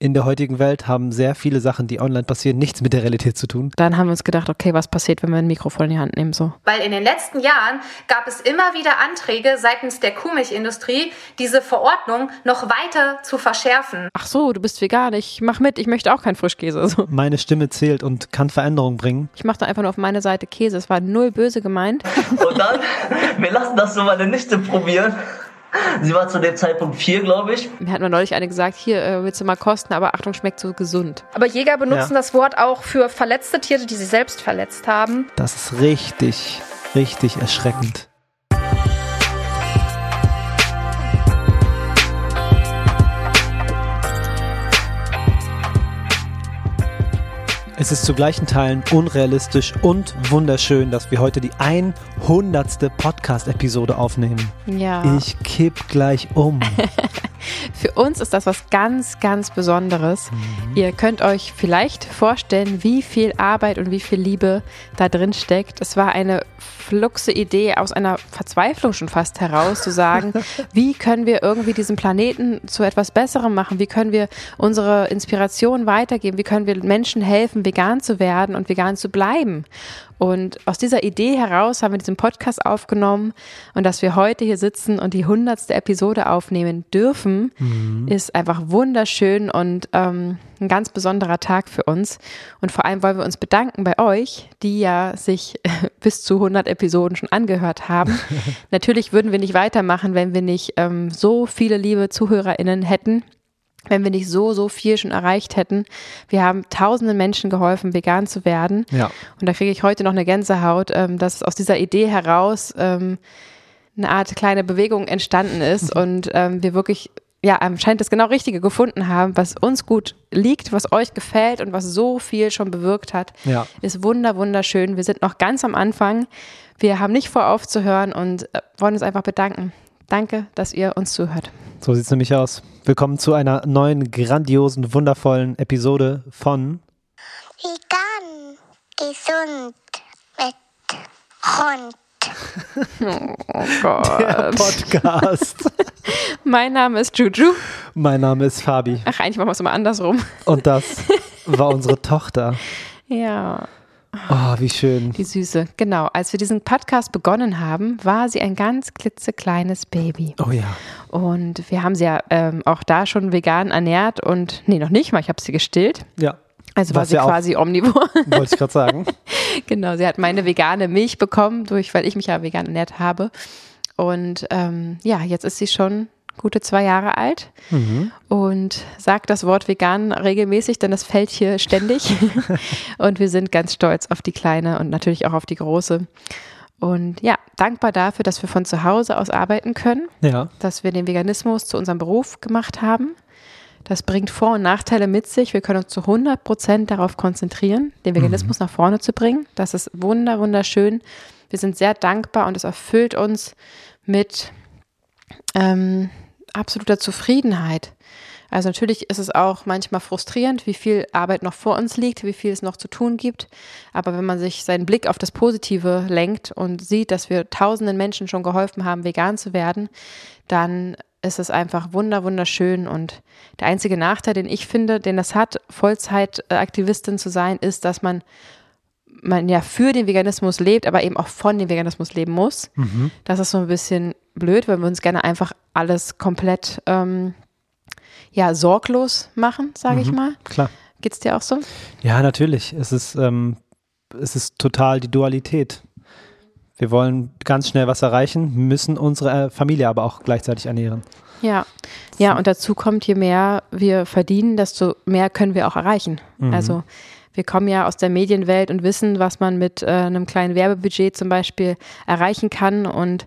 in der heutigen Welt haben sehr viele Sachen, die online passieren, nichts mit der Realität zu tun. Dann haben wir uns gedacht, okay, was passiert, wenn wir ein Mikrofon in die Hand nehmen so? Weil in den letzten Jahren gab es immer wieder Anträge seitens der Kuhmilchindustrie, diese Verordnung noch weiter zu verschärfen. Ach so, du bist vegan, ich mach mit, ich möchte auch keinen Frischkäse. So. Meine Stimme zählt und kann Veränderungen bringen. Ich machte einfach nur auf meine Seite Käse, es war null böse gemeint. Und dann, wir lassen das so meine Nichte probieren. Sie war zu dem Zeitpunkt vier, glaube ich. Mir hat mal neulich eine gesagt, hier äh, willst du mal kosten, aber Achtung, schmeckt so gesund. Aber Jäger benutzen Ja. das Wort auch für verletzte Tiere, die sie selbst verletzt haben. Das ist richtig, richtig erschreckend. Es ist zu gleichen Teilen unrealistisch und wunderschön, dass wir heute die 100. Podcast-Episode aufnehmen. Ja. Ich kipp gleich um. Für uns ist das was ganz, ganz Besonderes. Ihr könnt euch vielleicht vorstellen, wie viel Arbeit und wie viel Liebe da drin steckt. Es war eine fluxe Idee aus einer Verzweiflung schon fast heraus, zu sagen, wie können wir irgendwie diesen Planeten zu etwas Besserem machen? Wie können wir unsere Inspiration weitergeben? Wie können wir Menschen helfen, vegan zu werden und vegan zu bleiben? Und aus dieser Idee heraus haben wir diesen Podcast aufgenommen und dass wir heute hier sitzen und die hundertste Episode aufnehmen dürfen, ist einfach wunderschön und ähm, ein ganz besonderer Tag für uns. Und vor allem wollen wir uns bedanken bei euch, die ja sich bis zu 100 Episoden schon angehört haben. Natürlich würden wir nicht weitermachen, wenn wir nicht ähm, so viele liebe ZuhörerInnen hätten wenn wir nicht so, so viel schon erreicht hätten. Wir haben tausenden Menschen geholfen, vegan zu werden. Ja. Und da kriege ich heute noch eine Gänsehaut, ähm, dass aus dieser Idee heraus ähm, eine Art kleine Bewegung entstanden ist und ähm, wir wirklich, ja, anscheinend das genau Richtige gefunden haben, was uns gut liegt, was euch gefällt und was so viel schon bewirkt hat. Ja. Ist wunder, wunderschön. Wir sind noch ganz am Anfang. Wir haben nicht vor aufzuhören und äh, wollen uns einfach bedanken. Danke, dass ihr uns zuhört. So sieht es nämlich aus. Willkommen zu einer neuen, grandiosen, wundervollen Episode von Vegan, gesund mit Hund. Oh Gott. der Podcast. Mein Name ist Juju. mein Name ist Fabi Ach, eigentlich machen wir es immer andersrum. und das war unsere Tochter. Ja. Oh, wie schön. Die Süße, genau. Als wir diesen Podcast begonnen haben, war sie ein ganz klitzekleines Baby. Oh ja. Und wir haben sie ja ähm, auch da schon vegan ernährt und, nee, noch nicht mal, ich habe sie gestillt. Ja. Also war Was sie ja quasi omnivor. Wollte ich gerade sagen. genau, sie hat meine vegane Milch bekommen, durch, weil ich mich ja vegan ernährt habe. Und ähm, ja, jetzt ist sie schon gute zwei Jahre alt und sagt das Wort vegan regelmäßig, denn das fällt hier ständig. und wir sind ganz stolz auf die Kleine und natürlich auch auf die Große. Und ja, dankbar dafür, dass wir von zu Hause aus arbeiten können, Ja. dass wir den Veganismus zu unserem Beruf gemacht haben. Das bringt Vor- und Nachteile mit sich. Wir können uns zu 100 Prozent darauf konzentrieren, den Veganismus nach vorne zu bringen. Das ist wunder, wunderschön. Wir sind sehr dankbar und es erfüllt uns mit ähm, absoluter Zufriedenheit. Also natürlich ist es auch manchmal frustrierend, wie viel Arbeit noch vor uns liegt, wie viel es noch zu tun gibt. Aber wenn man sich seinen Blick auf das Positive lenkt und sieht, dass wir tausenden Menschen schon geholfen haben, vegan zu werden, dann ist es einfach wunder, wunderschön. Und der einzige Nachteil, den ich finde, den das hat, Vollzeitaktivistin zu sein, ist, dass man man ja für den Veganismus lebt, aber eben auch von dem Veganismus leben muss. Das ist so ein bisschen blöd, weil wir uns gerne einfach alles komplett ähm, ja, sorglos machen, sage ich mal. Klar. Geht's dir auch so? Ja, natürlich. Es ist, ähm, es ist total die Dualität. Wir wollen ganz schnell was erreichen, müssen unsere äh, Familie aber auch gleichzeitig ernähren. Ja. Ja, und dazu kommt, je mehr wir verdienen, desto mehr können wir auch erreichen. Also wir kommen ja aus der Medienwelt und wissen, was man mit äh, einem kleinen Werbebudget zum Beispiel erreichen kann. Und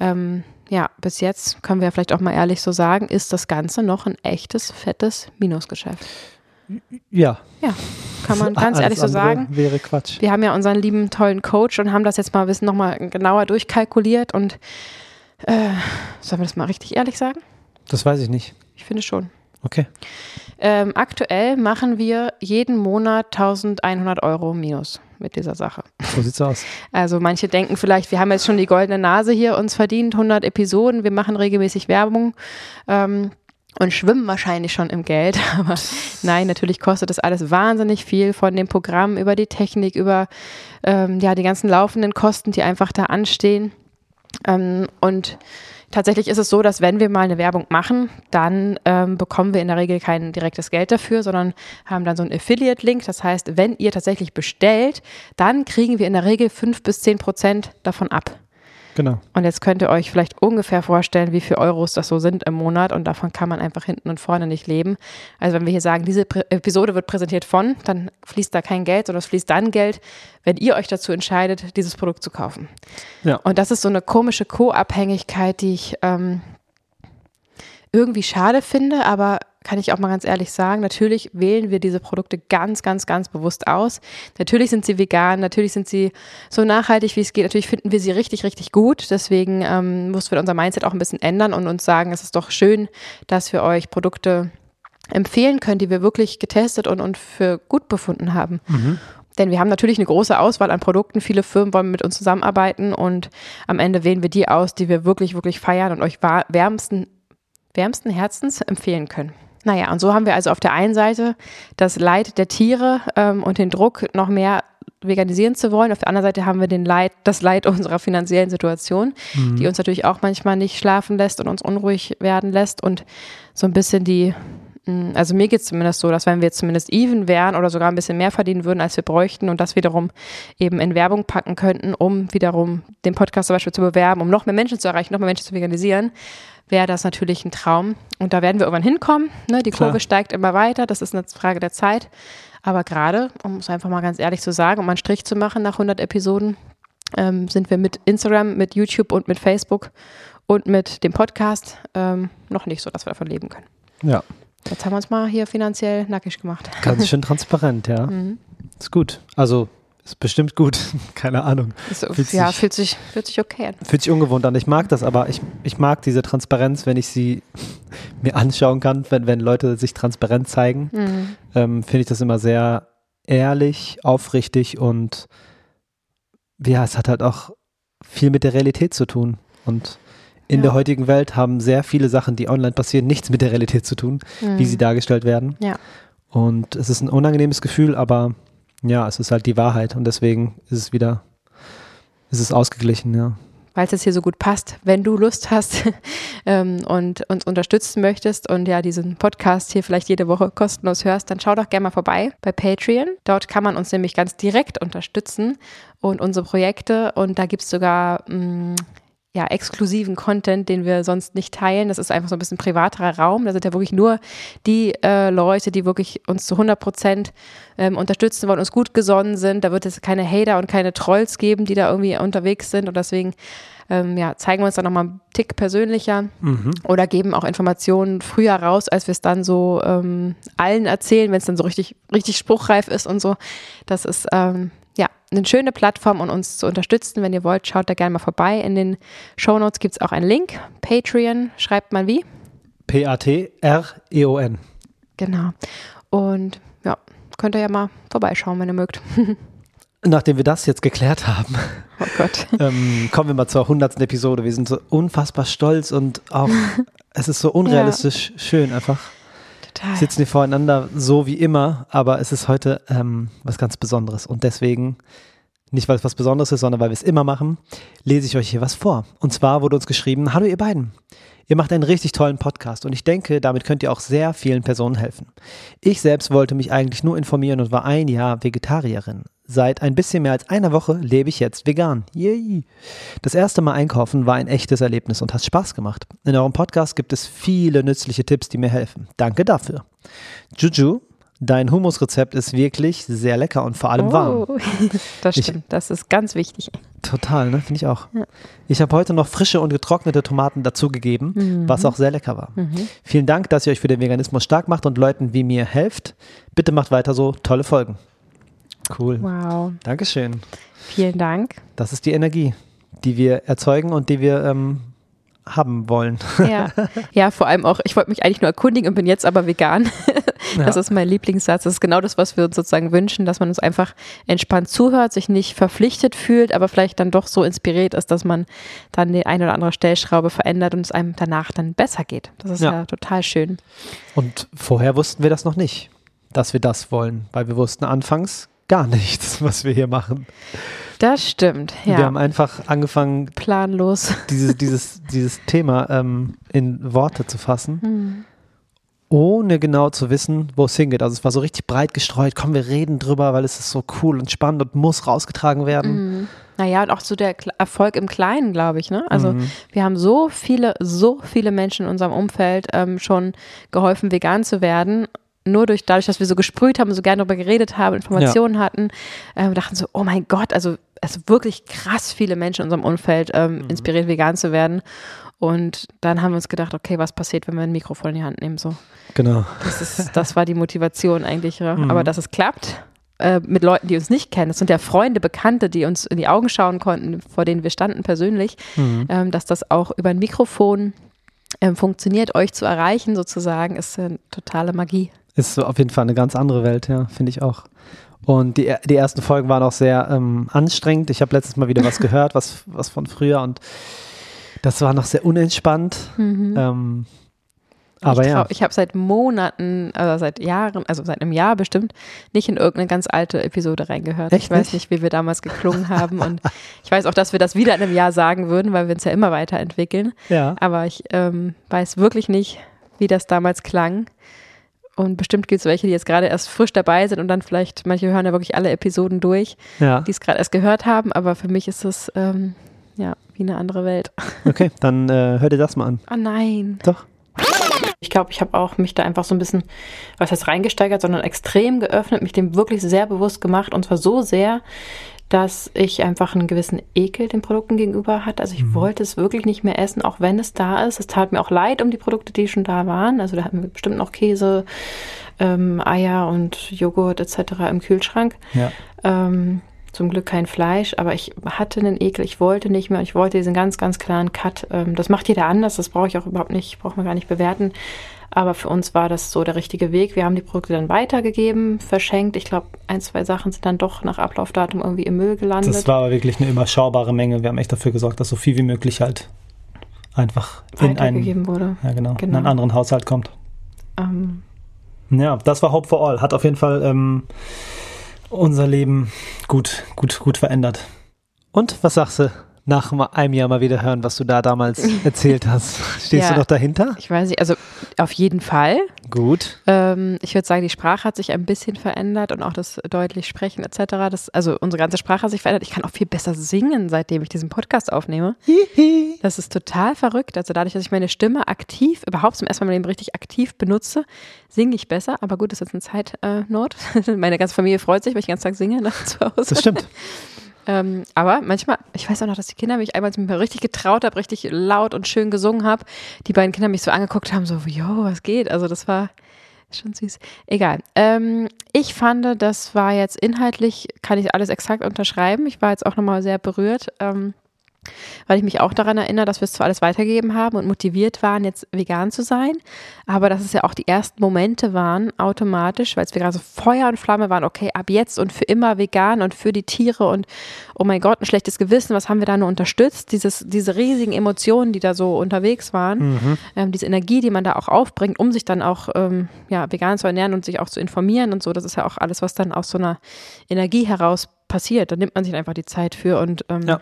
ähm, ja, bis jetzt können wir vielleicht auch mal ehrlich so sagen, ist das Ganze noch ein echtes, fettes Minusgeschäft. Ja. Ja, kann man ganz ehrlich so sagen. Wäre Quatsch. Wir haben ja unseren lieben, tollen Coach und haben das jetzt mal bisschen nochmal genauer durchkalkuliert und äh, sollen wir das mal richtig ehrlich sagen? Das weiß ich nicht. Ich finde schon. Okay. Ähm, aktuell machen wir jeden Monat 1100 Euro minus mit dieser Sache. So sieht's aus. Also manche denken vielleicht, wir haben jetzt schon die goldene Nase hier uns verdient, 100 Episoden, wir machen regelmäßig Werbung. Ähm, und schwimmen wahrscheinlich schon im Geld. Aber nein, natürlich kostet das alles wahnsinnig viel von dem Programm über die Technik, über ähm, ja, die ganzen laufenden Kosten, die einfach da anstehen. Ähm, und tatsächlich ist es so, dass wenn wir mal eine Werbung machen, dann ähm, bekommen wir in der Regel kein direktes Geld dafür, sondern haben dann so einen Affiliate-Link. Das heißt, wenn ihr tatsächlich bestellt, dann kriegen wir in der Regel fünf bis zehn Prozent davon ab. Genau. Und jetzt könnt ihr euch vielleicht ungefähr vorstellen, wie viele Euros das so sind im Monat und davon kann man einfach hinten und vorne nicht leben. Also wenn wir hier sagen, diese Prä Episode wird präsentiert von, dann fließt da kein Geld, sondern es fließt dann Geld, wenn ihr euch dazu entscheidet, dieses Produkt zu kaufen. Ja. Und das ist so eine komische Co-Abhängigkeit, die ich ähm, irgendwie schade finde, aber kann ich auch mal ganz ehrlich sagen, natürlich wählen wir diese Produkte ganz, ganz, ganz bewusst aus. Natürlich sind sie vegan, natürlich sind sie so nachhaltig, wie es geht. Natürlich finden wir sie richtig, richtig gut. Deswegen ähm, mussten wir unser Mindset auch ein bisschen ändern und uns sagen, es ist doch schön, dass wir euch Produkte empfehlen können, die wir wirklich getestet und, und für gut befunden haben. Denn wir haben natürlich eine große Auswahl an Produkten. Viele Firmen wollen mit uns zusammenarbeiten und am Ende wählen wir die aus, die wir wirklich, wirklich feiern und euch wärmsten, wärmsten Herzens empfehlen können. Naja, und so haben wir also auf der einen Seite das Leid der Tiere ähm, und den Druck, noch mehr veganisieren zu wollen. Auf der anderen Seite haben wir den Leid, das Leid unserer finanziellen Situation, die uns natürlich auch manchmal nicht schlafen lässt und uns unruhig werden lässt und so ein bisschen die, also mir geht es zumindest so, dass wenn wir jetzt zumindest even wären oder sogar ein bisschen mehr verdienen würden, als wir bräuchten und das wiederum eben in Werbung packen könnten, um wiederum den Podcast zum Beispiel zu bewerben, um noch mehr Menschen zu erreichen, noch mehr Menschen zu veganisieren, wäre das natürlich ein Traum. Und da werden wir irgendwann hinkommen. Ne? Die Klar. Kurve steigt immer weiter. Das ist eine Frage der Zeit. Aber gerade, um es einfach mal ganz ehrlich zu sagen, um einen Strich zu machen nach 100 Episoden, ähm, sind wir mit Instagram, mit YouTube und mit Facebook und mit dem Podcast ähm, noch nicht so, dass wir davon leben können. Ja. Jetzt haben wir uns mal hier finanziell nackig gemacht. Ganz schön transparent, ja. Ist gut. Also, ist bestimmt gut. Keine Ahnung. So, Fühlt ja, sich- fühlt sich, fühlt sich okay an. Fühlt sich ungewohnt an. Ich mag das, aber ich, ich mag diese Transparenz, wenn ich sie mir anschauen kann, wenn, wenn Leute sich transparent zeigen. Mhm. Ähm, Finde ich das immer sehr ehrlich, aufrichtig und ja, es hat halt auch viel mit der Realität zu tun. Und in Ja. der heutigen Welt haben sehr viele Sachen, die online passieren, nichts mit der Realität zu tun, wie sie dargestellt werden. Mhm. Ja. Und es ist ein unangenehmes Gefühl, aber ja, es ist halt die Wahrheit und deswegen ist es wieder, ist es ausgeglichen, ja. weil es jetzt hier so gut passt. Wenn du Lust hast ähm, und uns unterstützen möchtest und ja diesen Podcast hier vielleicht jede Woche kostenlos hörst, dann schau doch gerne mal vorbei bei Patreon. Dort kann man uns nämlich ganz direkt unterstützen und unsere Projekte und da gibt es sogar mh, ja, exklusiven Content, den wir sonst nicht teilen. Das ist einfach so ein bisschen privaterer Raum. Da sind ja wirklich nur die äh, Leute, die wirklich uns zu 100 Prozent ähm, unterstützen wollen, uns gut gesonnen sind. Da wird es keine Hater und keine Trolls geben, die da irgendwie unterwegs sind. Und deswegen ähm, ja, zeigen wir uns dann nochmal einen Tick persönlicher oder geben auch Informationen früher raus, als wir es dann so ähm, allen erzählen, wenn es dann so richtig, richtig spruchreif ist und so. Das ist ähm, ja eine schöne Plattform, um uns zu unterstützen. Wenn ihr wollt, schaut da gerne mal vorbei. In den Shownotes gibt es auch einen Link. Patreon schreibt man wie? P-A-T-R-E-O-N. Genau. Und ja, könnt ihr ja mal vorbeischauen, wenn ihr mögt. Nachdem wir das jetzt geklärt haben, Oh Gott. ähm, kommen wir mal zur hundertsten Episode. Wir sind so unfassbar stolz und auch, es ist so unrealistisch schön einfach. Total. sitzen wir voreinander so wie immer, aber es ist heute ähm, was ganz Besonderes und deswegen, nicht weil es was Besonderes ist, sondern weil wir es immer machen, lese ich euch hier was vor. Und zwar wurde uns geschrieben, hallo ihr beiden, ihr macht einen richtig tollen Podcast und ich denke, damit könnt ihr auch sehr vielen Personen helfen. Ich selbst wollte mich eigentlich nur informieren und war ein Jahr Vegetarierin. Seit ein bisschen mehr als einer Woche lebe ich jetzt vegan. Yay! Das erste Mal einkaufen war ein echtes Erlebnis und hat Spaß gemacht. In eurem Podcast gibt es viele nützliche Tipps, die mir helfen. Danke dafür. Juju, dein Hummusrezept ist wirklich sehr lecker und vor allem warm. Oh, das Ich- stimmt. Das ist ganz wichtig. Total, ne? Finde ich auch. Ich habe heute noch frische und getrocknete Tomaten dazugegeben, was auch sehr lecker war. Vielen Dank, dass ihr euch für den Veganismus stark macht und Leuten wie mir helft. Bitte macht weiter so. Tolle Folgen. Cool. Wow. Dankeschön. Vielen Dank. Das ist die Energie, die wir erzeugen und die wir ähm, haben wollen. Ja. ja, vor allem auch, ich wollte mich eigentlich nur erkundigen und bin jetzt aber vegan. Das ist mein Lieblingssatz. Das ist genau das, was wir uns sozusagen wünschen, dass man uns einfach entspannt zuhört, sich nicht verpflichtet fühlt, aber vielleicht dann doch so inspiriert ist, dass man dann die eine oder andere Stellschraube verändert und es einem danach dann besser geht. Das ist ja, Ja. total schön. Und vorher wussten wir das noch nicht, dass wir das wollen, weil wir wussten anfangs gar nichts, was wir hier machen. Das stimmt. Wir Ja. haben einfach angefangen, Planlos. dieses, dieses, dieses Thema ähm, in Worte zu fassen, Hm. ohne genau zu wissen, wo es hingeht. Also es war so richtig breit gestreut, komm, wir reden drüber, weil es ist so cool und spannend und muss rausgetragen werden. Naja, und auch so der Erfolg im Kleinen, glaube ich. Ne? Also Mhm. wir haben so viele, so viele Menschen in unserem Umfeld ähm, schon geholfen, vegan zu werden. Nur durch, dadurch, dass wir so gesprüht haben, so gerne darüber geredet haben, Informationen hatten, ähm, dachten so, oh mein Gott, also, also wirklich krass viele Menschen in unserem Umfeld ähm, Mhm. inspiriert, vegan zu werden. Und dann haben wir uns gedacht, okay, was passiert, wenn wir ein Mikrofon in die Hand nehmen? So. Genau. Das, ist, das war die Motivation eigentlich. Ja. Mhm. Aber dass es klappt äh, mit Leuten, die uns nicht kennen, das sind ja Freunde, Bekannte, die uns in die Augen schauen konnten, vor denen wir standen persönlich, Mhm. ähm, dass das auch über ein Mikrofon ähm, funktioniert, euch zu erreichen sozusagen, ist äh, totale Magie. Ist so auf jeden Fall eine ganz andere Welt, ja, finde ich auch. Und die, die ersten Folgen waren auch sehr ähm, anstrengend. Ich habe letztes Mal wieder was gehört, was, was von früher und das war noch sehr unentspannt. Ähm, aber ich ja, trau- ich habe seit Monaten, also seit Jahren, also seit einem Jahr bestimmt, nicht in irgendeine ganz alte Episode reingehört. Echt ich weiß nicht? nicht, wie wir damals geklungen haben und ich weiß auch, dass wir das wieder in einem Jahr sagen würden, weil wir uns ja immer weiterentwickeln. ja. Aber ich ähm, weiß wirklich nicht, wie das damals klang. Und bestimmt gibt es welche, die jetzt gerade erst frisch dabei sind und dann vielleicht, manche hören ja wirklich alle Episoden durch, ja. die es gerade erst gehört haben. Aber für mich ist es ähm, ja wie eine andere Welt. Okay, dann äh, hör dir das mal an. Oh nein. Doch. Ich glaube, ich habe auch mich da einfach so ein bisschen, was heißt reingesteigert, sondern extrem geöffnet, mich dem wirklich sehr bewusst gemacht und zwar so sehr, dass ich einfach einen gewissen Ekel den Produkten gegenüber hatte. Also ich wollte es wirklich nicht mehr essen, auch wenn es da ist. Es tat mir auch leid um die Produkte, die schon da waren. Also da hatten wir bestimmt noch Käse, ähm, Eier und Joghurt etc. im Kühlschrank. Ja. Ähm, zum Glück kein Fleisch, aber ich hatte einen Ekel, ich wollte nicht mehr, ich wollte diesen ganz, ganz klaren Cut. Ähm, das macht jeder anders, das brauche ich auch überhaupt nicht, braucht man gar nicht bewerten. Aber für uns war das so der richtige Weg. Wir haben die Produkte dann weitergegeben, verschenkt. Ich glaube, ein, zwei Sachen sind dann doch nach Ablaufdatum irgendwie im Müll gelandet. Das war aber wirklich eine überschaubare Menge. Wir haben echt dafür gesorgt, dass so viel wie möglich halt einfach in einen, wurde. ja, genau, in Genau. einen anderen Haushalt kommt. Ähm, Ja, das war Hope for All. Hat auf jeden Fall ähm, unser Leben gut, gut, gut verändert. Und was sagst du? Nach einem Jahr mal wieder hören, was du da damals erzählt hast. Stehst Ja. du noch dahinter? ich weiß nicht, also auf jeden Fall. Gut. Ähm, ich würde sagen, die Sprache hat sich ein bisschen verändert und auch das deutlich Sprechen etc. Das, also unsere ganze Sprache hat sich verändert. Ich kann auch viel besser singen, seitdem ich diesen Podcast aufnehme. Das ist total verrückt. Also dadurch, dass ich meine Stimme aktiv, überhaupt zum ersten Mal meinem Leben richtig aktiv benutze, singe ich besser. Aber gut, das ist jetzt eine Zeitnot. meine ganze Familie freut sich, wenn ich den ganzen Tag singe nach zu Hause. Das stimmt. Ähm, aber manchmal, ich weiß auch noch, dass die Kinder mich einmal richtig getraut habe, richtig laut und schön gesungen habe. Die beiden Kinder mich so angeguckt haben, so, jo, was geht? Also das war schon süß. Egal. Ähm, ich fand, das war jetzt inhaltlich, kann ich alles exakt unterschreiben. Ich war jetzt auch nochmal sehr berührt. Ähm, weil ich mich auch daran erinnere, dass wir es zwar alles weitergegeben haben und motiviert waren, jetzt vegan zu sein, aber dass es ja auch die ersten Momente waren, automatisch, weil es wir gerade so Feuer und Flamme waren, okay, ab jetzt und für immer vegan und für die Tiere und oh mein Gott, ein schlechtes Gewissen, was haben wir da nur unterstützt? Dieses, diese riesigen Emotionen, die da so unterwegs waren, ähm, diese Energie, die man da auch aufbringt, um sich dann auch ähm, ja, vegan zu ernähren und sich auch zu informieren und so, das ist ja auch alles, was dann aus so einer Energie heraus passiert. Da nimmt man sich einfach die Zeit für und ähm, Ja.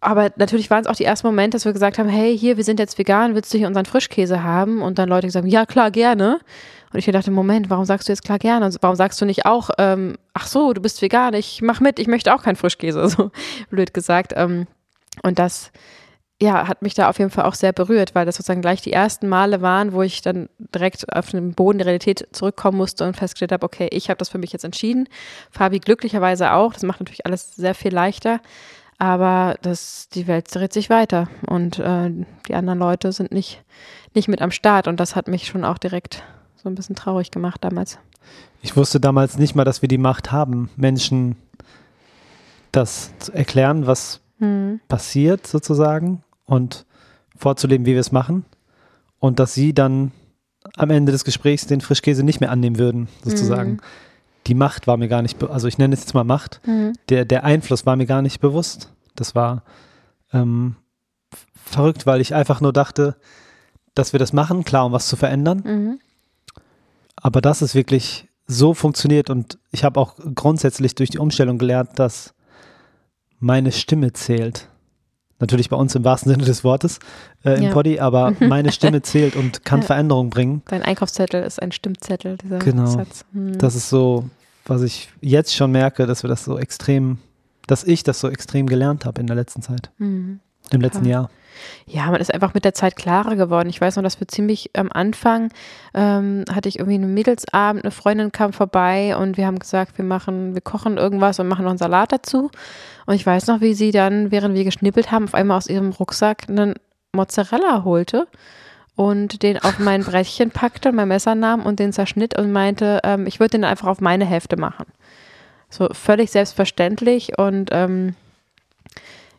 Aber natürlich waren es auch die ersten Momente, dass wir gesagt haben, hey, hier, wir sind jetzt vegan, willst du hier unseren Frischkäse haben? Und dann Leute gesagt ja, klar, gerne. Und ich dachte, Moment, warum sagst du jetzt klar gerne? Also, warum sagst du nicht auch, ähm, ach so, du bist vegan, ich mach mit, ich möchte auch keinen Frischkäse, so blöd gesagt. Ähm, und das, ja, hat mich da auf jeden Fall auch sehr berührt, weil das sozusagen gleich die ersten Male waren, wo ich dann direkt auf den Boden der Realität zurückkommen musste und festgestellt habe, okay, ich habe das für mich jetzt entschieden. Fabi glücklicherweise auch. Das macht natürlich alles sehr viel leichter. Aber das, die Welt dreht sich weiter und äh, die anderen Leute sind nicht, nicht mit am Start. Und das hat mich schon auch direkt so ein bisschen traurig gemacht damals. Ich wusste damals nicht mal, dass wir die Macht haben, Menschen das zu erklären, was Hm. passiert sozusagen und vorzuleben, wie wir es machen. Und dass sie dann am Ende des Gesprächs den Frischkäse nicht mehr annehmen würden, sozusagen. Mhm. Die Macht war mir gar nicht, also ich nenne es jetzt mal Macht, Mhm. der, der Einfluss war mir gar nicht bewusst. Das war ähm, verrückt, weil ich einfach nur dachte, dass wir das machen, klar, um was zu verändern. Mhm. Aber dass es wirklich so funktioniert und ich habe auch grundsätzlich durch die Umstellung gelernt, dass meine Stimme zählt. Natürlich bei uns im wahrsten Sinne des Wortes äh, im Ja. Body, aber meine Stimme zählt und kann Ja. Veränderung bringen. Dein Einkaufszettel ist ein Stimmzettel, dieser Genau. Satz. Mhm. Das ist so, was ich jetzt schon merke, dass wir das so extrem, dass ich das so extrem gelernt habe in der letzten Zeit, Mhm. im letzten Ja. Jahr. Ja, man ist einfach mit der Zeit klarer geworden. Ich weiß noch, dass wir ziemlich am Anfang ähm, hatte ich irgendwie einen Mädelsabend, eine Freundin kam vorbei und wir haben gesagt, wir machen, wir kochen irgendwas und machen noch einen Salat dazu. Und ich weiß noch, wie sie dann, während wir geschnippelt haben, auf einmal aus ihrem Rucksack einen Mozzarella holte und den auf mein Brettchen packte, mein Messer nahm und den zerschnitt und meinte, ähm, ich würde den einfach auf meine Hälfte machen. So völlig selbstverständlich und ähm,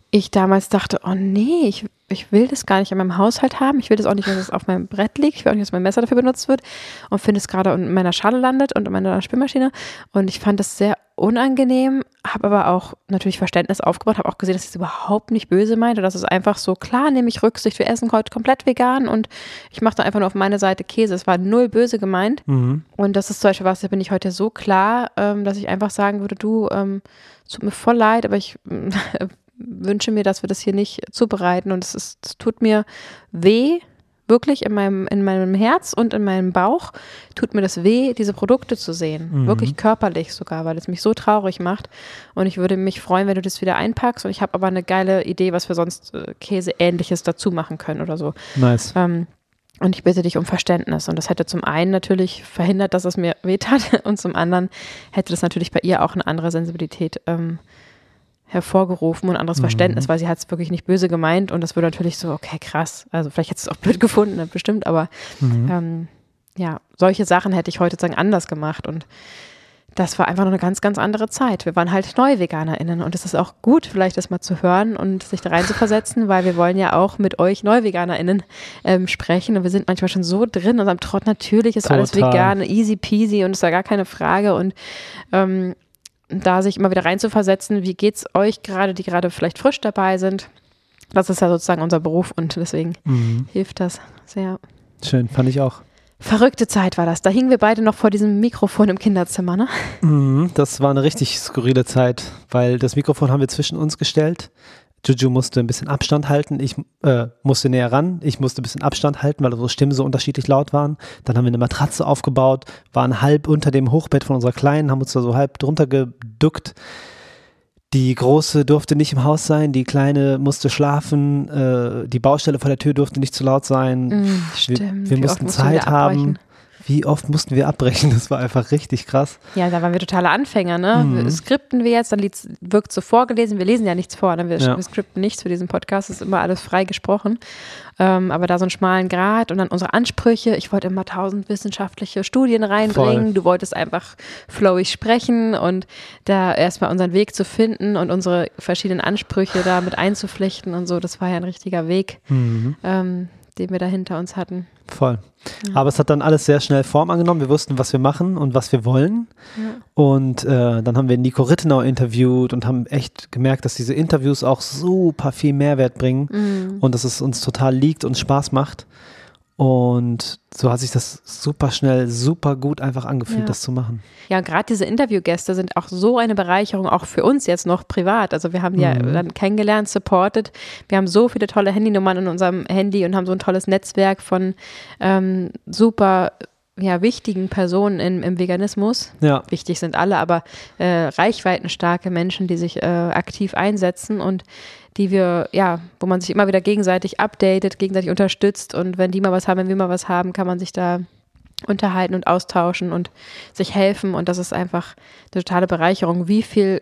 ich damals dachte, oh nee, ich, ich will das gar nicht in meinem Haushalt haben. Ich will das auch nicht, dass es auf meinem Brett liegt. Ich will auch nicht, dass mein Messer dafür benutzt wird. Und finde es gerade in meiner Schale landet und in meiner Spülmaschine. Und ich fand das sehr unangenehm, habe aber auch natürlich Verständnis aufgebaut, habe auch gesehen, dass es überhaupt nicht böse meinte. Das ist einfach so, klar, nehme ich Rücksicht. Wir essen heute komplett vegan und ich mache da einfach nur auf meine Seite Käse. Es war null böse gemeint. Mhm. Und das ist zum Beispiel was, da bin ich heute so klar, ähm, dass ich einfach sagen würde, du, ähm, es tut mir voll leid, aber ich wünsche mir, dass wir das hier nicht zubereiten. Und es ist, es tut mir weh, wirklich in meinem, in meinem Herz und in meinem Bauch tut mir das weh, diese Produkte zu sehen. Mhm. Wirklich körperlich sogar, weil es mich so traurig macht. Und ich würde mich freuen, wenn du das wieder einpackst. Und ich habe aber eine geile Idee, was wir sonst äh, Käse-ähnliches dazu machen können oder so. Nice. Ähm, und ich bitte dich um Verständnis. Und das hätte zum einen natürlich verhindert, dass es mir wehtat. Und zum anderen hätte das natürlich bei ihr auch eine andere Sensibilität ähm, hervorgerufen und anderes Verständnis, weil sie hat es wirklich nicht böse gemeint. Und das würde natürlich so, okay, krass. Also vielleicht hättest du es auch blöd gefunden, ne, bestimmt. Aber ähm, ja, solche Sachen hätte ich heute sozusagen anders gemacht. Und das war einfach noch eine ganz, ganz andere Zeit. Wir waren halt neue VeganerInnen und es ist auch gut, vielleicht das mal zu hören und sich da rein zu versetzen, weil wir wollen ja auch mit euch NeuveganerInnen ähm, sprechen und wir sind manchmal schon so drin in unserem Trott. Natürlich ist alles Total. vegan, easy peasy und ist da gar keine Frage und ähm, da sich immer wieder rein zu versetzen, wie geht's euch gerade, die gerade vielleicht frisch dabei sind. Das ist ja sozusagen unser Beruf und deswegen Mhm. hilft das sehr. Schön, fand ich auch. Verrückte Zeit war das. Da hingen wir beide noch vor diesem Mikrofon im Kinderzimmer, ne? Mhm, das war eine richtig skurrile Zeit, weil das Mikrofon haben wir zwischen uns gestellt. Juju musste ein bisschen Abstand halten, ich äh, musste näher ran, ich musste ein bisschen Abstand halten, weil unsere Stimmen so unterschiedlich laut waren. Dann haben wir eine Matratze aufgebaut, waren halb unter dem Hochbett von unserer Kleinen, haben uns da so halb drunter geduckt. Die Große durfte nicht im Haus sein, die Kleine musste schlafen, äh, die Baustelle vor der Tür durfte nicht zu laut sein. Mm, wir stimmt. wir mussten Zeit haben. Wie oft mussten wir abbrechen? Das war einfach richtig krass. Ja, da waren wir totale Anfänger, ne? Mhm. Skripten wir jetzt, dann wirkt so vorgelesen. Wir lesen ja nichts vor, ne? wir, Ja. wir skripten nichts für diesen Podcast, es ist immer alles frei gesprochen. Ähm, aber da so einen schmalen Grad und dann unsere Ansprüche. Ich wollte immer tausend wissenschaftliche Studien reinbringen. Voll. Du wolltest einfach flowig sprechen und da erstmal unseren Weg zu finden und unsere verschiedenen Ansprüche da mit einzuflechten und so. Das war ja ein richtiger Weg, Mhm. ähm, den wir da hinter uns hatten. Voll. Aber es hat dann alles sehr schnell Form angenommen. Wir wussten, was wir machen und was wir wollen. Und äh, dann haben wir Nico Rittenau interviewt und haben echt gemerkt, dass diese Interviews auch super viel Mehrwert bringen Mhm. und dass es uns total liegt und Spaß macht. Und so hat sich das super schnell, super gut einfach angefühlt, Ja. das zu machen. Ja, und gerade diese Interviewgäste sind auch so eine Bereicherung, auch für uns jetzt noch privat. Also wir haben die ja Mhm. dann kennengelernt, supported. Wir haben so viele tolle Handynummern in unserem Handy und haben so ein tolles Netzwerk von ähm, super ja, wichtigen Personen im, im Veganismus. Ja, Wichtig sind alle, aber äh, reichweitenstarke Menschen, die sich äh, aktiv einsetzen und die wir, ja, wo man sich immer wieder gegenseitig updatet, gegenseitig unterstützt. Und wenn die mal was haben, wenn wir mal was haben, kann man sich da unterhalten und austauschen und sich helfen. Und das ist einfach eine totale Bereicherung, wie viel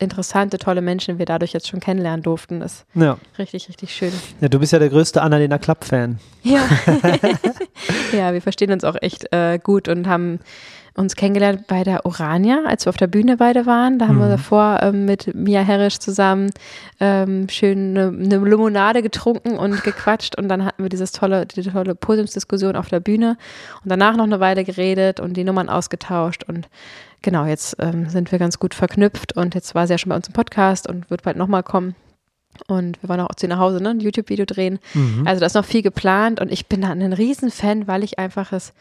interessante, tolle Menschen wir dadurch jetzt schon kennenlernen durften. Das ist ja. richtig, richtig schön. ja du bist ja der größte Annalena Klapp-Fan. Ja. ja, wir verstehen uns auch echt äh, gut und haben uns kennengelernt bei der Orania, als wir auf der Bühne beide waren. Da haben wir davor ähm, mit Mia Herrisch zusammen ähm, schön eine, eine Limonade getrunken und gequatscht und dann hatten wir dieses tolle, diese tolle Podiumsdiskussion auf der Bühne und danach noch eine Weile geredet und die Nummern ausgetauscht und genau, jetzt ähm, sind wir ganz gut verknüpft und jetzt war sie ja schon bei uns im Podcast und wird bald nochmal kommen. Und wir wollen auch zu ihr nach Hause, ne, ein YouTube-Video drehen. Also da ist noch viel geplant und ich bin da ein Riesenfan, weil ich einfach es,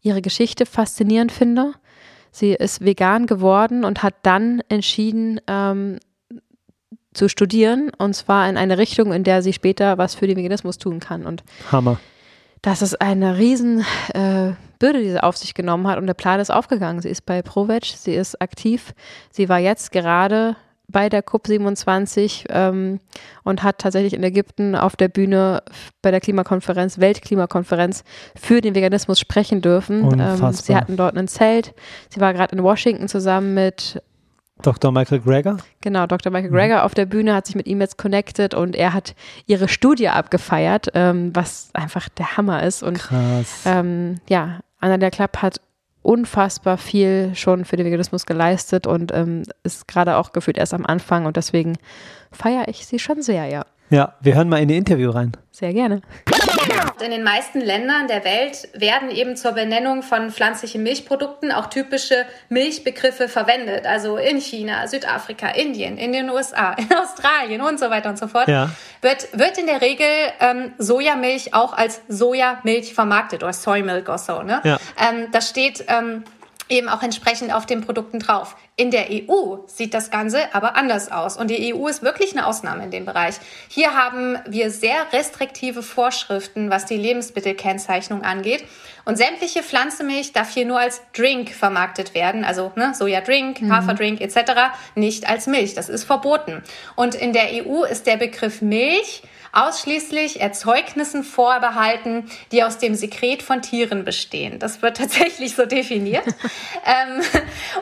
ihre Geschichte faszinierend finde. Sie ist vegan geworden und hat dann entschieden, ähm, zu studieren und zwar in eine Richtung, in der sie später was für den Veganismus tun kann. Und Hammer. Das ist eine riesen äh, Bürde, die sie auf sich genommen hat und der Plan ist aufgegangen. Sie ist bei ProVeg, sie ist aktiv. Sie war jetzt gerade bei der COP27 ähm, und hat tatsächlich in Ägypten auf der Bühne bei der Klimakonferenz, Weltklimakonferenz für den Veganismus sprechen dürfen. Ähm, sie hatten dort ein Zelt. Sie war gerade in Washington zusammen mit Dr. Michael Greger. Genau, Dr. Michael Greger auf der Bühne hat sich mit ihm jetzt connected und er hat ihre Studie abgefeiert, ähm, was einfach der Hammer ist. Und Krass. ähm, ja, Anna der Klapp hat unfassbar viel schon für den Veganismus geleistet und ähm, ist gerade auch gefühlt erst am Anfang und deswegen feiere ich sie schon sehr, ja. Ja, wir hören mal in ihr Interview rein. Sehr gerne. In den meisten Ländern der Welt werden eben zur Benennung von pflanzlichen Milchprodukten auch typische Milchbegriffe verwendet. Also in China, Südafrika, Indien, in den USA, in Australien und so weiter und so fort. Ja. Wird, wird in der Regel ähm, Sojamilch auch als Sojamilch vermarktet oder Soy Milk oder so. Ne? Ja. Ähm, das steht ähm, eben auch entsprechend auf den Produkten drauf. In der EU sieht das Ganze aber anders aus. Und die EU ist wirklich eine Ausnahme in dem Bereich. Hier haben wir sehr restriktive Vorschriften, was die Lebensmittelkennzeichnung angeht. Und sämtliche Pflanzenmilch darf hier nur als Drink vermarktet werden, also ne, Sojadrink, Haferdrink etc., nicht als Milch. Das ist verboten. Und in der EU ist der Begriff Milch ausschließlich Erzeugnissen vorbehalten, die aus dem Sekret von Tieren bestehen. Das wird tatsächlich so definiert. ähm,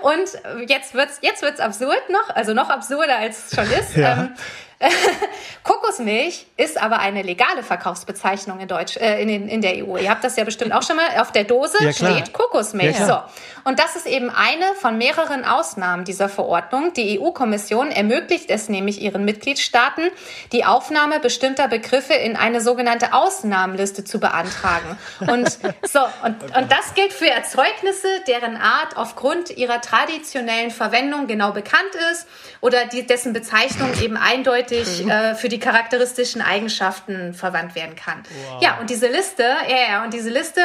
und jetzt wird's jetzt wird's absurd noch, also noch absurder als es schon ist. Ja. Ähm, Kokosmilch ist aber eine legale Verkaufsbezeichnung in, Deutsch, äh, in, in der EU. Ihr habt das ja bestimmt auch schon mal. Auf der Dose Ja, steht Kokosmilch. Ja, so. Und das ist eben eine von mehreren Ausnahmen dieser Verordnung. Die EU-Kommission ermöglicht es nämlich ihren Mitgliedstaaten, die Aufnahme bestimmter Begriffe in eine sogenannte Ausnahmenliste zu beantragen. Und so, und, und das gilt für Erzeugnisse, deren Art aufgrund ihrer traditionellen Verwendung genau bekannt ist oder die, dessen Bezeichnung eben eindeutig äh, für die charakteristischen Eigenschaften verwandt werden kann. Ja, und diese Liste, ja, ja, und diese Liste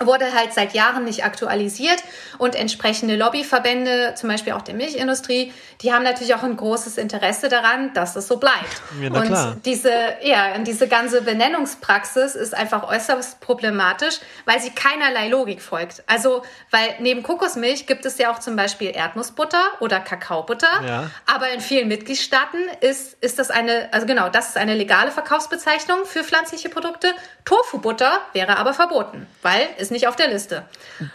wurde halt seit Jahren nicht aktualisiert und entsprechende Lobbyverbände, zum Beispiel auch der Milchindustrie, die haben natürlich auch ein großes Interesse daran, dass es so bleibt. Ja, und klar. diese, ja, diese ganze Benennungspraxis ist einfach äußerst problematisch, weil sie keinerlei Logik folgt. Also, weil neben Kokosmilch gibt es ja auch zum Beispiel Erdnussbutter oder Kakaobutter, Ja. aber in vielen Mitgliedstaaten ist, ist das eine, also genau, das ist eine legale Verkaufsbezeichnung für pflanzliche Produkte. Tofu-Butter wäre aber verboten, weil ist nicht auf der Liste.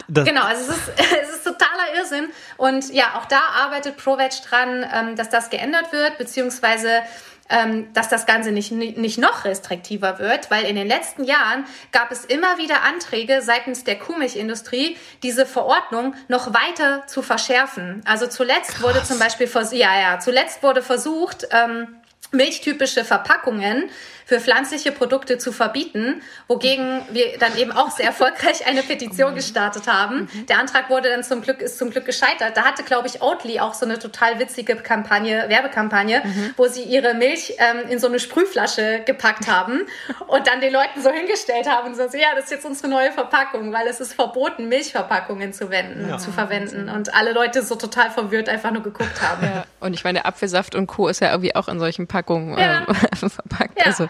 Das- genau, also es ist, es ist totaler Irrsinn. Und ja, auch da arbeitet ProVeg dran, ähm, dass das geändert wird, beziehungsweise ähm, dass das Ganze nicht, nicht noch restriktiver wird, weil in den letzten Jahren gab es immer wieder Anträge seitens der Kuhmilchindustrie, diese Verordnung noch weiter zu verschärfen. Also zuletzt wurde zum Beispiel, ja, ja, zuletzt wurde versucht, ähm, milchtypische Verpackungen für pflanzliche Produkte zu verbieten, wogegen wir dann eben auch sehr erfolgreich eine Petition gestartet haben. Der Antrag wurde dann zum Glück ist zum Glück gescheitert. Da hatte glaube ich Oatly auch so eine total witzige Kampagne, Werbekampagne, wo sie ihre Milch ähm, in so eine Sprühflasche gepackt haben und dann den Leuten so hingestellt haben und so, ja, das ist jetzt unsere neue Verpackung, weil es ist verboten Milchverpackungen zu wenden, zu verwenden und alle Leute so total verwirrt einfach nur geguckt haben. Ja. Und ich meine, Apfelsaft und Co. ist ja irgendwie auch in solchen Packungen Ja. ähm, verpackt. Ja. Also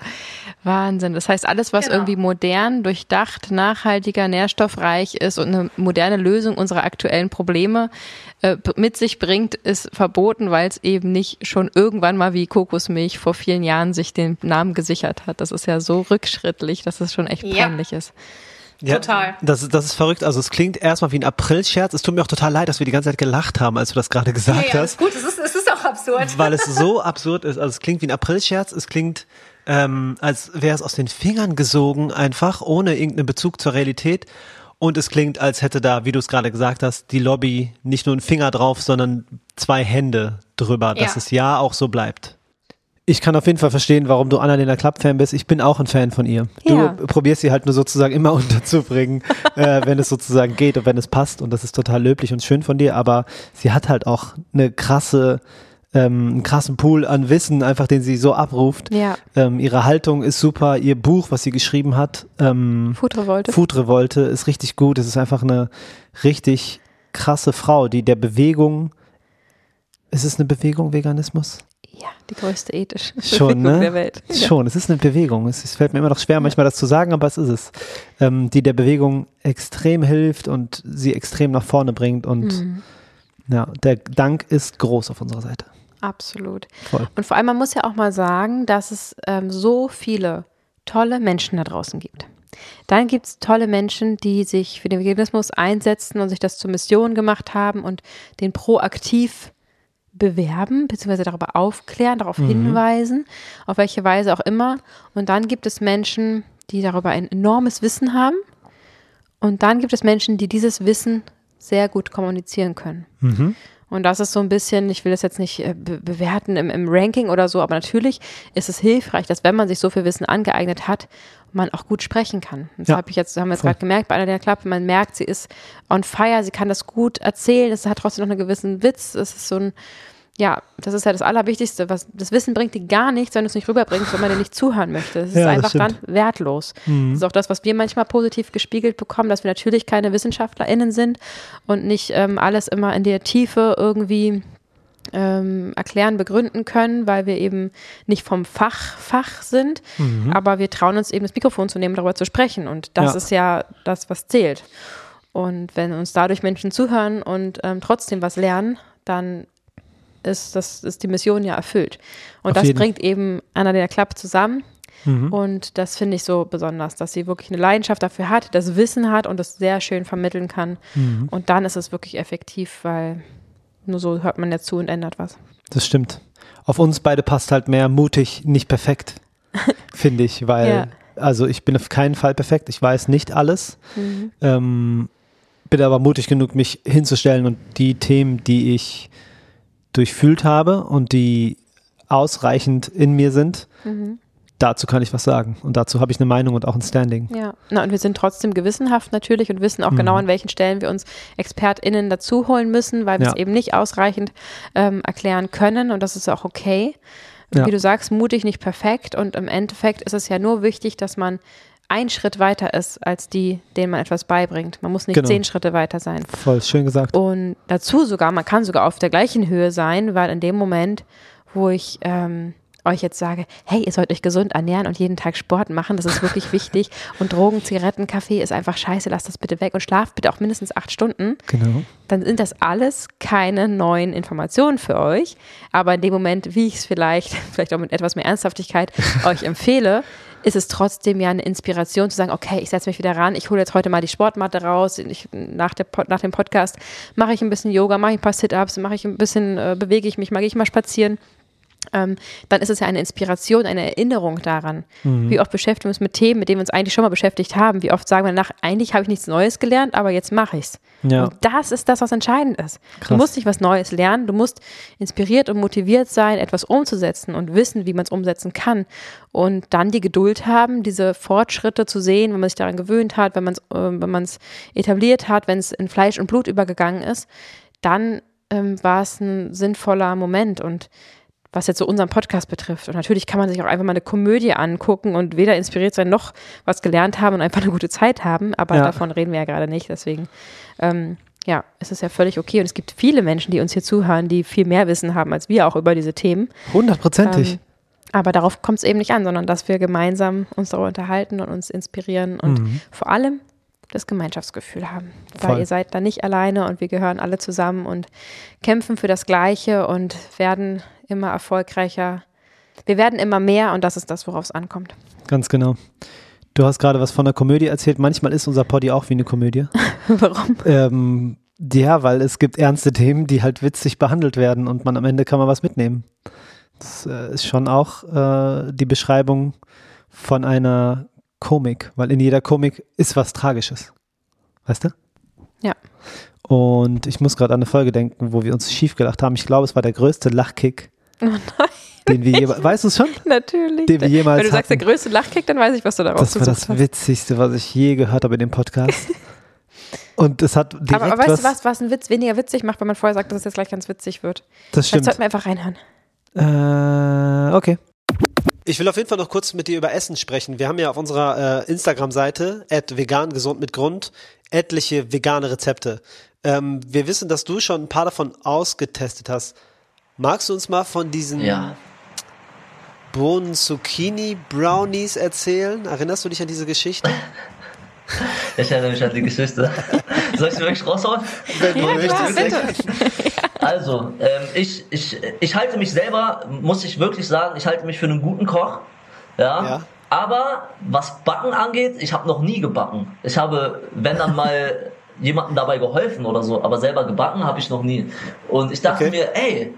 Wahnsinn. Das heißt, alles, was Genau. irgendwie modern, durchdacht, nachhaltiger, nährstoffreich ist und eine moderne Lösung unserer aktuellen Probleme äh, mit sich bringt, ist verboten, weil es eben nicht schon irgendwann mal wie Kokosmilch vor vielen Jahren sich den Namen gesichert hat. Das ist ja so rückschrittlich, dass es schon echt Ja. peinlich ist. Ja, Total. Das, das ist verrückt. Also es klingt erstmal wie ein Aprilscherz. Es tut mir auch total leid, dass wir die ganze Zeit gelacht haben, als du das gerade Ja, gesagt ja, hast. ist gut, es ist, es ist auch absurd. weil es so absurd ist. Also es klingt wie ein Aprilscherz, es klingt, ähm, als wäre es aus den Fingern gesogen, einfach ohne irgendeinen Bezug zur Realität. Und es klingt, als hätte da, wie du es gerade gesagt hast, die Lobby nicht nur einen Finger drauf, sondern zwei Hände drüber, dass Ja. es ja auch so bleibt. Ich kann auf jeden Fall verstehen, warum du Annalena Klapp-Fan bist. Ich bin auch ein Fan von ihr. Ja. Du probierst sie halt nur sozusagen immer unterzubringen, äh, wenn es sozusagen geht und wenn es passt. Und das ist total löblich und schön von dir. Aber sie hat halt auch eine krasse, ähm, einen krassen Pool an Wissen, einfach den sie so abruft. Ja. Ähm, ihre Haltung ist super. Ihr Buch, was sie geschrieben hat, ähm, Food Revolte. Food Revolte ist richtig gut. Es ist einfach eine richtig krasse Frau, die der Bewegung, ist es eine Bewegung, Veganismus? Ja, die größte ethische Schon, Bewegung ne? der Welt. Ja. Schon, es ist eine Bewegung. Es, es fällt mir immer noch schwer, manchmal das zu sagen, aber es ist es. Ähm, die der Bewegung extrem hilft und sie extrem nach vorne bringt. Und Mhm. ja, der Dank ist groß auf unserer Seite. Absolut. Voll. Und vor allem, man muss ja auch mal sagen, dass es ähm, so viele tolle Menschen da draußen gibt. Dann gibt es tolle Menschen, die sich für den Veganismus einsetzen und sich das zur Mission gemacht haben und den proaktiv bewerben, beziehungsweise darüber aufklären, darauf hinweisen, auf welche Weise auch immer. Und dann gibt es Menschen, die darüber ein enormes Wissen haben. Und dann gibt es Menschen, die dieses Wissen sehr gut kommunizieren können. Und das ist so ein bisschen, ich will das jetzt nicht äh, be bewerten im, im Ranking oder so, aber natürlich ist es hilfreich, dass wenn man sich so viel Wissen angeeignet hat, man auch gut sprechen kann. Das Ja, habe ich jetzt, haben wir jetzt gerade gemerkt bei einer der Klappe, man merkt, sie ist on fire, sie kann das gut erzählen, es hat trotzdem noch einen gewissen Witz, es ist so ein, ja, das ist ja das Allerwichtigste, was das Wissen bringt dir gar nichts, wenn du es nicht rüberbringst, wenn man dir nicht zuhören möchte. Es ist Ja, einfach dann wertlos. Das ist auch das, was wir manchmal positiv gespiegelt bekommen, dass wir natürlich keine WissenschaftlerInnen sind und nicht ähm, alles immer in der Tiefe irgendwie ähm, erklären, begründen können, weil wir eben nicht vom Fach Fach sind, aber wir trauen uns eben das Mikrofon zu nehmen, darüber zu sprechen und das Ja. ist ja das, was zählt. Und wenn uns dadurch Menschen zuhören und ähm, trotzdem was lernen, dann ist, das, ist die Mission ja erfüllt. Und Auf das jeden. bringt eben Anna der Klapp zusammen. Und das finde ich so besonders, dass sie wirklich eine Leidenschaft dafür hat, das Wissen hat und das sehr schön vermitteln kann. Und dann ist es wirklich effektiv, weil nur so hört man jetzt zu und ändert was. Das stimmt. Auf uns beide passt halt mehr mutig, nicht perfekt, finde ich, weil, Ja. also ich bin auf keinen Fall perfekt, ich weiß nicht alles, Mhm. ähm, bin aber mutig genug, mich hinzustellen und die Themen, die ich durchfühlt habe und die ausreichend in mir sind, Mhm. dazu kann ich was sagen und dazu habe ich eine Meinung und auch ein Standing. Ja, na, und wir sind trotzdem gewissenhaft natürlich und wissen auch Mhm. genau, an welchen Stellen wir uns ExpertInnen dazu holen müssen, weil wir Ja. es eben nicht ausreichend ähm, erklären können und das ist auch okay. Ja. Wie du sagst, mutig, nicht perfekt und im Endeffekt ist es ja nur wichtig, dass man einen Schritt weiter ist als die, denen man etwas beibringt. Man muss nicht Genau. zehn Schritte weiter sein. Voll schön gesagt. Und dazu sogar, man kann sogar auf der gleichen Höhe sein, weil in dem Moment, wo ich ähm, euch jetzt sage, hey, ihr sollt euch gesund ernähren und jeden Tag Sport machen, das ist wirklich wichtig. Und Drogen, Zigaretten, Kaffee ist einfach scheiße, lasst das bitte weg und schlaft bitte auch mindestens acht Stunden. Genau. Dann sind das alles keine neuen Informationen für euch. Aber in dem Moment, wie ich es vielleicht, vielleicht auch mit etwas mehr Ernsthaftigkeit euch empfehle, ist es trotzdem ja eine Inspiration zu sagen, okay, ich setze mich wieder ran, ich hole jetzt heute mal die Sportmatte raus, ich, nach, der, nach dem Podcast mache ich ein bisschen Yoga, mache ich ein paar Sit-Ups, mache ich ein bisschen, äh, bewege ich mich, mag ich mal spazieren. Ähm, dann ist es ja eine Inspiration, eine Erinnerung daran. Wie oft beschäftigen wir uns mit Themen, mit denen wir uns eigentlich schon mal beschäftigt haben? Wie oft sagen wir danach, eigentlich habe ich nichts Neues gelernt, aber jetzt mache ich's. Ja. Und das ist das, was entscheidend ist. Du Krass. musst nicht was Neues lernen, du musst inspiriert und motiviert sein, etwas umzusetzen und wissen, wie man es umsetzen kann. Und dann die Geduld haben, diese Fortschritte zu sehen, wenn man sich daran gewöhnt hat, wenn man es äh, wenn man es etabliert hat, wenn es in Fleisch und Blut übergegangen ist, dann ähm, war es ein sinnvoller Moment. Und was jetzt so unseren Podcast betrifft. Und natürlich kann man sich auch einfach mal eine Komödie angucken und weder inspiriert sein noch was gelernt haben und einfach eine gute Zeit haben. Aber Ja. davon reden wir ja gerade nicht. Deswegen, ähm, ja, es ist ja völlig okay. Und es gibt viele Menschen, die uns hier zuhören, die viel mehr Wissen haben als wir auch über diese Themen. Hundertprozentig. Ähm, aber darauf kommt es eben nicht an, sondern dass wir gemeinsam uns darüber unterhalten und uns inspirieren und vor allem das Gemeinschaftsgefühl haben. Weil Voll. ihr seid da nicht alleine und wir gehören alle zusammen und kämpfen für das Gleiche und werden immer erfolgreicher. Wir werden immer mehr und das ist das, worauf es ankommt. Ganz genau. Du hast gerade was von der Komödie erzählt. Manchmal ist unser Poddy auch wie eine Komödie. Warum? Ähm, ja, weil es gibt ernste Themen, die halt witzig behandelt werden und man am Ende kann man was mitnehmen. Das äh, ist schon auch äh, die Beschreibung von einer Komik, weil in jeder Komik ist was Tragisches. Weißt du? Ja. Und ich muss gerade an eine Folge denken, wo wir uns schief gelacht haben. Ich glaube, es war der größte Lachkick, Oh nein, den wir jemals, weißt du es schon? natürlich. Den wir jemals Wenn du sagst, der größte Lachkick, dann weiß ich, was du daraus Das war das hast. Witzigste, was ich je gehört habe in dem Podcast. Und es hat direkt Aber, aber weißt was, du was, was einen Witz weniger witzig macht, wenn man vorher sagt, dass es jetzt gleich ganz witzig wird? das stimmt. sollten wir einfach reinhören. Äh, okay. Ich will auf jeden Fall noch kurz mit dir über Essen sprechen. Wir haben ja auf unserer äh, Instagram-Seite, vegan gesund mit Grund, etliche vegane Rezepte. Ähm, wir wissen, dass du schon ein paar davon ausgetestet hast. Magst du uns mal von diesen Ja. Bohnen-Zucchini-Brownies erzählen? Erinnerst du dich an diese Geschichte? Ich erinnere mich an die Geschichte. Soll ich sie wirklich raushauen? Wenn Ja, klar, bitte. Also, ähm, ich, ich, ich halte mich selber, muss ich wirklich sagen, ich halte mich für einen guten Koch. Ja. Ja. Aber was Backen angeht, ich habe noch nie gebacken. Ich habe, wenn dann mal jemandem dabei geholfen oder so, aber selber gebacken habe ich noch nie. Und ich dachte Okay. mir, ey,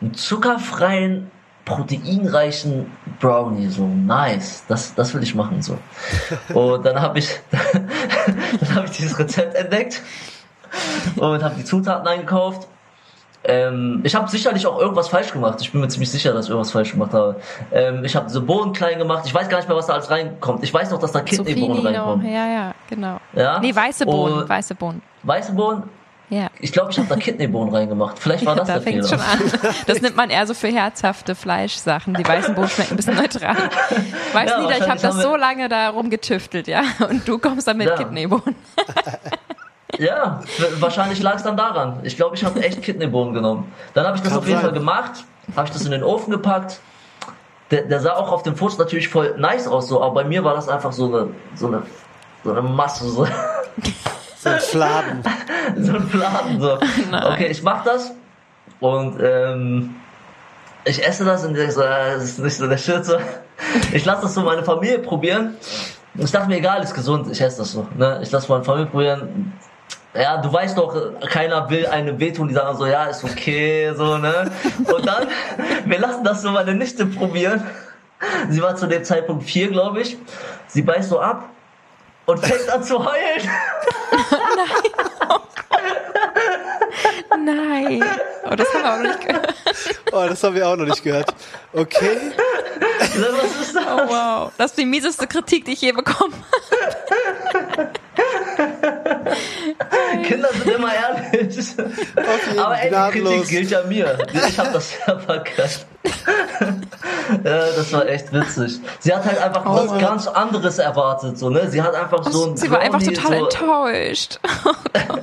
einen zuckerfreien, proteinreichen Brownie, so nice, das, das will ich machen so. Und dann habe ich, dann habe ich dieses Rezept entdeckt und habe die Zutaten eingekauft. Ähm, ich habe sicherlich auch irgendwas falsch gemacht. Ich bin mir ziemlich sicher, dass ich irgendwas falsch gemacht habe. Ähm, ich habe diese Bohnen klein gemacht. Ich weiß gar nicht mehr, was da alles reinkommt. Ich weiß noch, dass da Kidneybohnen reinkommen. Ja, ja, genau. Ja? Nee, weiße Bohnen, Und weiße Bohnen. weiße Bohnen. Ja. Ich glaube, ich habe da Kidneybohnen reingemacht. Vielleicht war das da der fängt Fehler. schon an. Das nimmt man eher so für herzhafte Fleischsachen. Die weißen Bohnen schmecken ein bisschen neutral. Weißt Ja, du, Nida, ich habe das so lange da rumgetüftelt, ja. Und du kommst dann mit Ja. Kidneybohnen. Ja, wahrscheinlich lag es dann daran. Ich glaube, ich habe echt Kidneybohnen genommen. Dann habe ich das Kann auf jeden sein. Fall gemacht, habe ich das in den Ofen gepackt. Der, der sah auch auf dem Fotos natürlich voll nice aus, so, aber bei mir war das einfach so eine, so eine, so eine Masse, so, So ein Fladen. so ein Fladen. So. Okay, ich mach das und ähm, ich esse das und denke so, äh, das ist nicht so der Shit. So. Ich lasse das so meine Familie probieren. Ich dachte mir, egal, ist gesund, ich esse das so. Ne? Ich lasse meine Familie probieren. Ja, du weißt doch, keiner will einem wehtun, die sagen so, ja, ist okay, so, ne? Und dann, wir lassen das so meine Nichte probieren. Sie war zu dem Zeitpunkt vier, glaube ich. Sie beißt so ab und fängt an zu heulen. Nein. Oh, das haben wir auch noch nicht gehört. Oh, das haben wir auch noch nicht gehört. Okay. Was ist das? Oh, wow. Das ist die mieseste Kritik, die ich je bekommen Kinder sind immer ehrlich. Aber ey, die. Kritik gilt ja mir. Ich habe das ja verkackt. ja, das war echt witzig. Sie hat halt einfach was Mann. ganz anderes erwartet, so, ne? Sie hat einfach so ein Sie war einfach total so, enttäuscht. Oh Gott.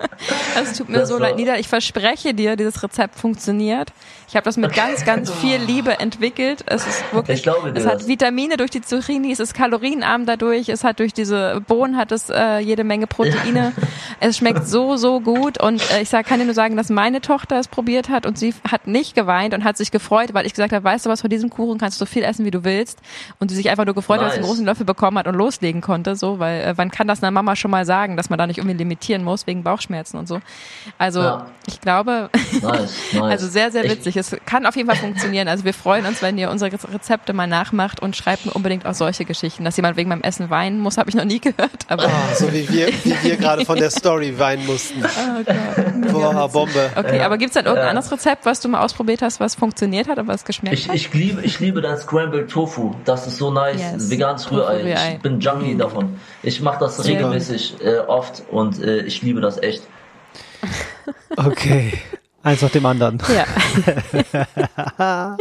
Es tut mir Das so leid, Nida. Ich verspreche dir, dieses Rezept funktioniert. Ich habe das mit ganz, ganz viel Liebe entwickelt. Es ist wirklich, Ich glaube dir es hat das. Vitamine durch die Zucchini, es ist kalorienarm dadurch, es hat durch diese Bohnen hat es äh, jede Menge Proteine. Es schmeckt so, so gut und äh, ich sag, kann dir nur sagen, dass meine Tochter es probiert hat und sie hat nicht geweint und hat sich gefreut, weil ich gesagt habe, weißt du was, von diesem Kuchen kannst du so viel essen, wie du willst. Und sie sich einfach nur gefreut hat, dass sie einen Nice. großen Löffel bekommen hat und loslegen konnte, so, weil äh, wann kann das einer Mama schon mal sagen, dass man da nicht irgendwie limitieren muss wegen Bauchschmerzen und so. Also Ja. ich glaube, Nice, nice. also sehr, sehr Ich- witzig. Es kann auf jeden Fall funktionieren. Also wir freuen uns, wenn ihr unsere Rezepte mal nachmacht und schreibt mir unbedingt auch solche Geschichten. Dass jemand wegen meinem Essen weinen muss, habe ich noch nie gehört. Aber Ah, so wie wir, wie wir gerade von der Story weinen mussten. oh Gott. Boah, Bombe. Okay, aber gibt's dann irgendein Ja. anderes Rezept, was du mal ausprobiert hast, was funktioniert hat und was geschmeckt Ich, hat? ich, liebe, ich liebe dein Scrambled Tofu. Das ist so nice. Yes. Veganes Rührei. Ich bin Junkie davon. Ich mache das regelmäßig äh, oft und äh, ich liebe das echt. Okay. Eins nach dem anderen. Ja.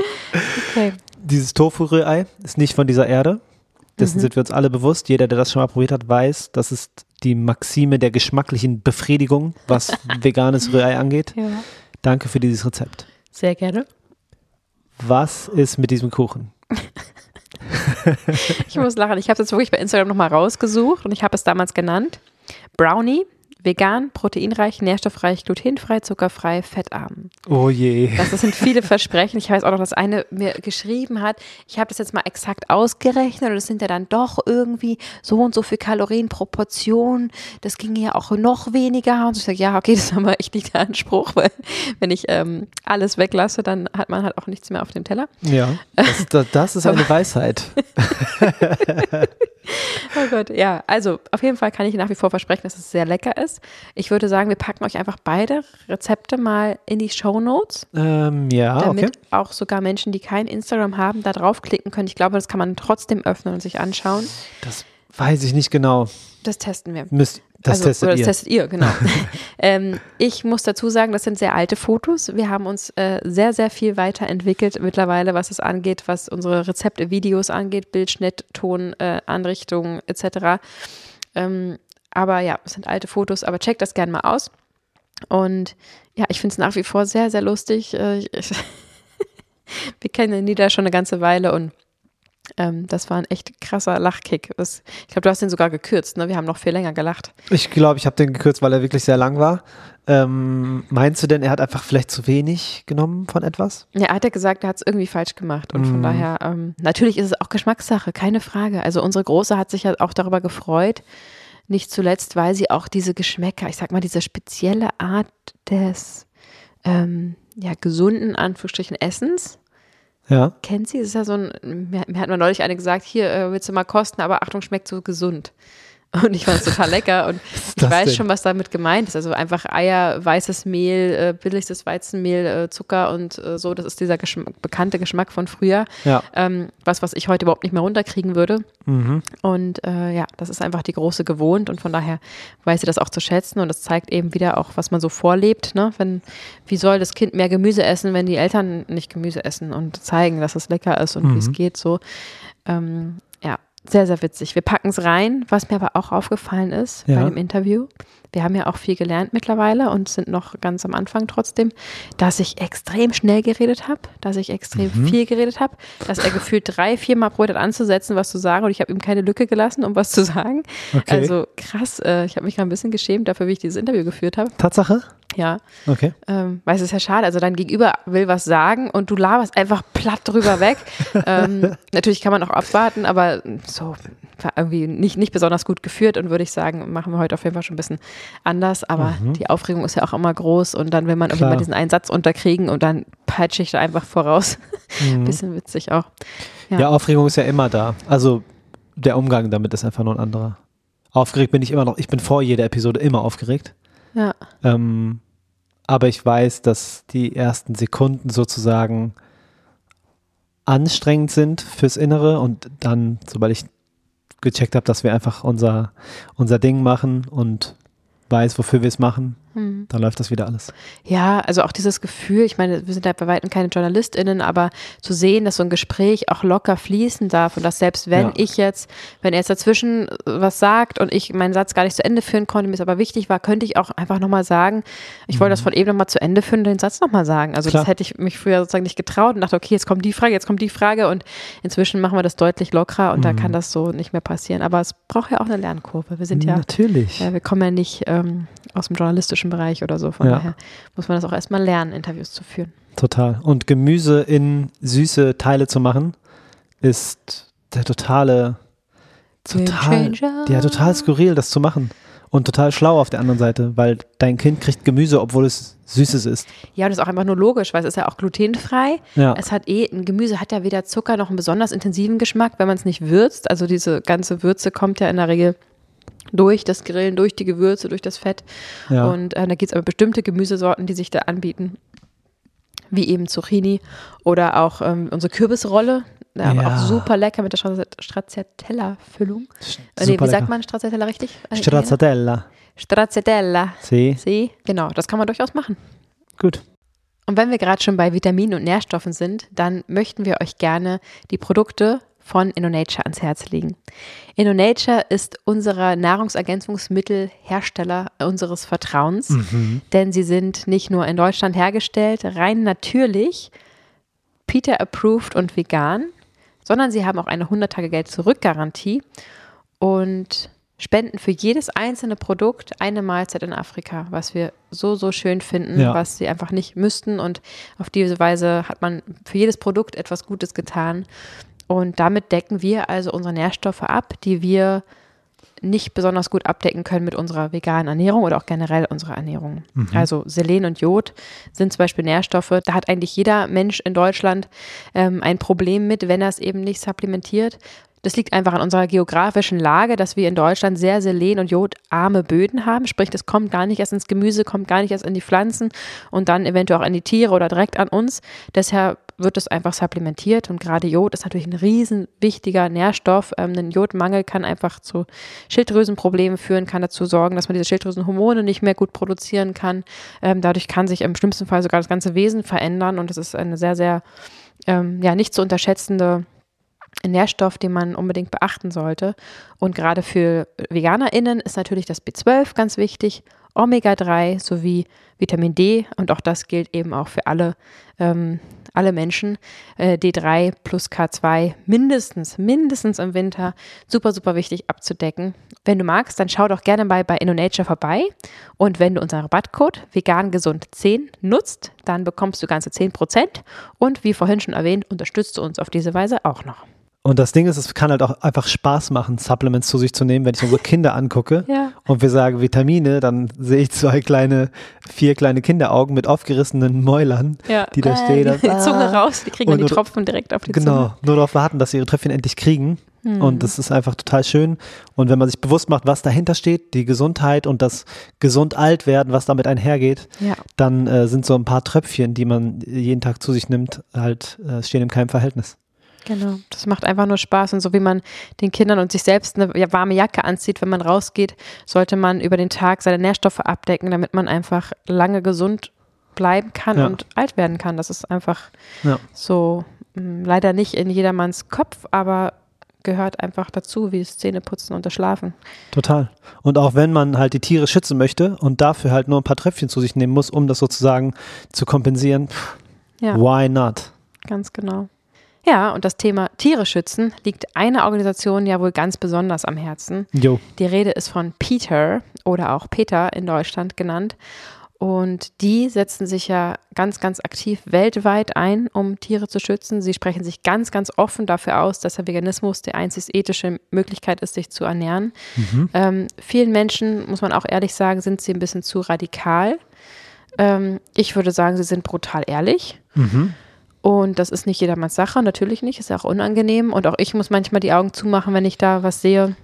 okay. Dieses Tofu-Rührei ist nicht von dieser Erde. Dessen Mhm. sind wir uns alle bewusst. Jeder, der das schon mal probiert hat, weiß, das ist die Maxime der geschmacklichen Befriedigung, was veganes Rührei angeht. Ja. Danke für dieses Rezept. Sehr gerne. Was ist mit diesem Kuchen? Ich muss lachen. Ich habe es jetzt wirklich bei Instagram nochmal rausgesucht und ich habe es damals genannt. Brownie vegan, proteinreich, nährstoffreich, glutenfrei, zuckerfrei, fettarm. Oh je. Das, das sind viele Versprechen. Ich weiß auch noch, dass eine mir geschrieben hat, ich habe das jetzt mal exakt ausgerechnet und es sind ja dann doch irgendwie so und so viel Kalorien pro Portion. Das ging ja auch noch weniger. Und ich sage, ja, okay, das ist aber echt nicht der Anspruch, weil wenn ich ähm, alles weglasse, dann hat man halt auch nichts mehr auf dem Teller. Ja, das, das, das ist eine Weisheit. Oh Gott, ja. Also auf jeden Fall kann ich nach wie vor versprechen, dass es sehr lecker ist. Ich würde sagen, wir packen euch einfach beide Rezepte mal in die Show Notes, Ähm, ja, damit okay. auch sogar Menschen, die kein Instagram haben, da draufklicken können. Ich glaube, das kann man trotzdem öffnen und sich anschauen. Das weiß ich nicht genau. Das testen wir. Müsst, das also, testet oder das ihr. testet ihr, genau. ähm, ich muss dazu sagen, das sind sehr alte Fotos. Wir haben uns äh, sehr, sehr viel weiterentwickelt mittlerweile, was es angeht, was unsere Rezepte, Videos angeht, Bildschnitt, Ton, äh, Anrichtungen etc. Ähm, aber ja, es sind alte Fotos, aber checkt das gerne mal aus. Und ja, ich finde es nach wie vor sehr, sehr lustig. Äh, wir kennen Nida schon eine ganze Weile und ähm, das war ein echt krasser Lachkick. Das, ich glaube, du hast den sogar gekürzt, ne? Wir haben noch viel länger gelacht. Ich glaube, ich habe den gekürzt, weil er wirklich sehr lang war. Ähm, meinst du denn, er hat einfach vielleicht zu wenig genommen von etwas? Ja, er hat ja gesagt, er hat es irgendwie falsch gemacht. Und von Mhm. daher, ähm, natürlich ist es auch Geschmackssache, keine Frage. Also unsere Große hat sich ja auch darüber gefreut. Nicht zuletzt, weil sie auch diese Geschmäcker, ich sag mal, diese spezielle Art des ähm, ja, gesunden, Anführungsstrichen, Essens. Ja. Kennt sie? Das ist ja so ein, mir, mir hat mal neulich eine gesagt, hier äh, willst du mal kosten, aber Achtung, schmeckt so gesund. Und ich fand es total lecker und ich weiß denn? schon, was damit gemeint ist. Also einfach Eier, weißes Mehl, äh, billigstes Weizenmehl, äh, Zucker und äh, so. Das ist dieser Geschmack, bekannte Geschmack von früher. Ja. Ähm, was, was ich heute überhaupt nicht mehr runterkriegen würde. Mhm. Und äh, ja, das ist einfach die große gewohnt und von daher weiß sie das auch zu schätzen und das zeigt eben wieder auch, was man so vorlebt. Ne? Wenn, wie soll das Kind mehr Gemüse essen, wenn die Eltern nicht Gemüse essen und zeigen, dass es lecker ist und wie es geht so. Ähm, ja, sehr, sehr witzig. Wir packen es rein. Was mir aber auch aufgefallen ist Ja. bei dem Interview, wir haben ja auch viel gelernt mittlerweile und sind noch ganz am Anfang trotzdem, dass ich extrem schnell geredet habe, dass ich extrem Mhm. viel geredet habe, dass er gefühlt drei, vier Mal probiert hat anzusetzen, was zu sagen und ich habe ihm keine Lücke gelassen, um was zu sagen. Okay. Also krass, äh, ich habe mich gerade ein bisschen geschämt dafür, wie ich dieses Interview geführt habe. Tatsache? Ja, Okay. ähm, weil es ist ja schade. Also dein Gegenüber will was sagen und du laberst einfach platt drüber weg. ähm, natürlich kann man auch abwarten, aber so war irgendwie nicht, nicht besonders gut geführt und würde ich sagen, machen wir heute auf jeden Fall schon ein bisschen anders. Aber die Aufregung ist ja auch immer groß und dann will man irgendwie Klar. mal diesen einen Satz unterkriegen und dann peitsche ich da einfach voraus. bisschen witzig auch. Ja. Ja. Aufregung ist ja immer da. Also der Umgang damit ist einfach nur ein anderer. Aufgeregt bin ich immer noch. Ich bin vor jeder Episode immer aufgeregt. Ja. Ähm, aber ich weiß, dass die ersten Sekunden sozusagen anstrengend sind fürs Innere und dann, sobald ich gecheckt habe, dass wir einfach unser, unser Ding machen und weiß, wofür wir es machen, Hm. dann läuft das wieder alles. Ja, also auch dieses Gefühl, ich meine, wir sind ja bei weitem keine JournalistInnen, aber zu sehen, dass so ein Gespräch auch locker fließen darf und dass selbst wenn Ja. ich jetzt, wenn er jetzt dazwischen was sagt und ich meinen Satz gar nicht zu Ende führen konnte, mir es aber wichtig war, könnte ich auch einfach nochmal sagen, ich wollte das von eben nochmal zu Ende führen und den Satz nochmal sagen. Also Mhm. Klar. das hätte ich mich früher sozusagen nicht getraut und dachte, okay, jetzt kommt die Frage, jetzt kommt die Frage und inzwischen machen wir das deutlich lockerer und da Mhm. kann das so nicht mehr passieren. Aber es braucht ja auch eine Lernkurve. Wir sind ja Natürlich. ja, wir kommen ja nicht ähm, aus dem journalistischen Bereich oder so. Von Ja. daher muss man das auch erstmal lernen, Interviews zu führen. Total. Und Gemüse in süße Teile zu machen, ist der totale, total, ja, total skurril, das zu machen. Und total schlau auf der anderen Seite, weil dein Kind kriegt Gemüse, obwohl es Süßes ist. Ja, und das ist auch einfach nur logisch, weil es ist ja auch glutenfrei. Ja. Es hat eh, ein Gemüse hat ja weder Zucker noch einen besonders intensiven Geschmack, wenn man es nicht würzt. Also diese ganze Würze kommt ja in der Regel durch das Grillen, durch die Gewürze, durch das Fett. Ja. Und äh, da gibt es aber bestimmte Gemüsesorten, die sich da anbieten. Wie eben Zucchini oder auch ähm, unsere Kürbisrolle. Ja, aber Ja. auch super lecker mit der Stracci- Stracciatella-Füllung. Äh, nee, wie sagt man Stracciatella richtig? Äh, Stracciatella. Stracciatella. Sie, Sie, genau, das kann man durchaus machen. gut. Und wenn wir gerade schon bei Vitaminen und Nährstoffen sind, dann möchten wir euch gerne die Produkte von InnoNature ans Herz legen. InnoNature ist unser Nahrungsergänzungsmittelhersteller unseres Vertrauens, denn sie sind nicht nur in Deutschland hergestellt, rein natürlich, Peter approved und vegan, sondern sie haben auch eine 100 Tage Geld zurück Garantie und spenden für jedes einzelne Produkt eine Mahlzeit in Afrika, was wir so, so schön finden, Ja. was sie einfach nicht müssten. Und auf diese Weise hat man für jedes Produkt etwas Gutes getan. Und damit decken wir also unsere Nährstoffe ab, die wir nicht besonders gut abdecken können mit unserer veganen Ernährung oder auch generell unserer Ernährung. Also Selen und Jod sind zum Beispiel Nährstoffe. Da hat eigentlich jeder Mensch in Deutschland ähm, ein Problem mit, wenn er es eben nicht supplementiert. Das liegt einfach an unserer geografischen Lage, dass wir in Deutschland sehr selen- und jodarme Böden haben. Sprich, das kommt gar nicht erst ins Gemüse, kommt gar nicht erst in die Pflanzen und dann eventuell auch an die Tiere oder direkt an uns. Deshalb wird es einfach supplementiert und gerade Jod ist natürlich ein riesen wichtiger Nährstoff. Ähm, ein Jodmangel kann einfach zu Schilddrüsenproblemen führen, kann dazu sorgen, dass man diese Schilddrüsenhormone nicht mehr gut produzieren kann. Ähm, dadurch kann sich im schlimmsten Fall sogar das ganze Wesen verändern und das ist eine sehr, sehr ähm, ja, nicht zu unterschätzende Nährstoff, den man unbedingt beachten sollte. Und gerade für VeganerInnen ist natürlich das B12 ganz wichtig, Omega-3 sowie Vitamin D und auch das gilt eben auch für alle, ähm, alle Menschen. Äh, D3 plus K2 mindestens, mindestens im Winter super, super wichtig abzudecken. Wenn du magst, dann schau doch gerne mal bei InnoNature vorbei und wenn du unseren Rabattcode vegangesund10 nutzt, dann bekommst du ganze 10% und wie vorhin schon erwähnt, unterstützt du uns auf diese Weise auch noch. Und das Ding ist, es kann halt auch einfach Spaß machen, Supplements zu sich zu nehmen, wenn ich unsere Kinder angucke Ja. und wir sagen Vitamine, dann sehe ich zwei kleine, vier kleine Kinderaugen mit aufgerissenen Mäulern, die da stehen. Äh, Die Zunge raus, die kriegen dann Und- die Tropfen direkt auf die Genau, Zunge. nur darauf warten, dass sie ihre Tröpfchen endlich kriegen. Hm. Und das ist einfach total schön. Und wenn man sich bewusst macht, was dahinter steht, die Gesundheit und das gesund alt werden, was damit einhergeht, Ja. dann äh, sind so ein paar Tröpfchen, die man jeden Tag zu sich nimmt, halt äh, stehen in keinem Verhältnis. Genau, das macht einfach nur Spaß und so wie man den Kindern und sich selbst eine warme Jacke anzieht, wenn man rausgeht, sollte man über den Tag seine Nährstoffe abdecken, damit man einfach lange gesund bleiben kann Ja. und alt werden kann. Das ist einfach Ja. so mh, leider nicht in jedermanns Kopf, aber gehört einfach dazu, wie das Zähneputzen und das Schlafen. Total. Und auch wenn man halt die Tiere schützen möchte und dafür halt nur ein paar Tröpfchen zu sich nehmen muss, um das sozusagen zu kompensieren, Ja. why not? Ganz genau. Ja, und das Thema Tiere schützen liegt einer Organisation ja wohl ganz besonders am Herzen. Jo. Die Rede ist von Peter oder auch Peter in Deutschland genannt. Und die setzen sich ja ganz, ganz aktiv weltweit ein, um Tiere zu schützen. Sie sprechen sich ganz, ganz offen dafür aus, dass der Veganismus die einzig ethische Möglichkeit ist, sich zu ernähren. Ähm, vielen Menschen, muss man auch ehrlich sagen, sind sie ein bisschen zu radikal. Ähm, ich würde sagen, sie sind brutal ehrlich. Und das ist nicht jedermanns Sache, natürlich nicht, ist ja auch unangenehm. Und auch ich muss manchmal die Augen zumachen, wenn ich da was sehe.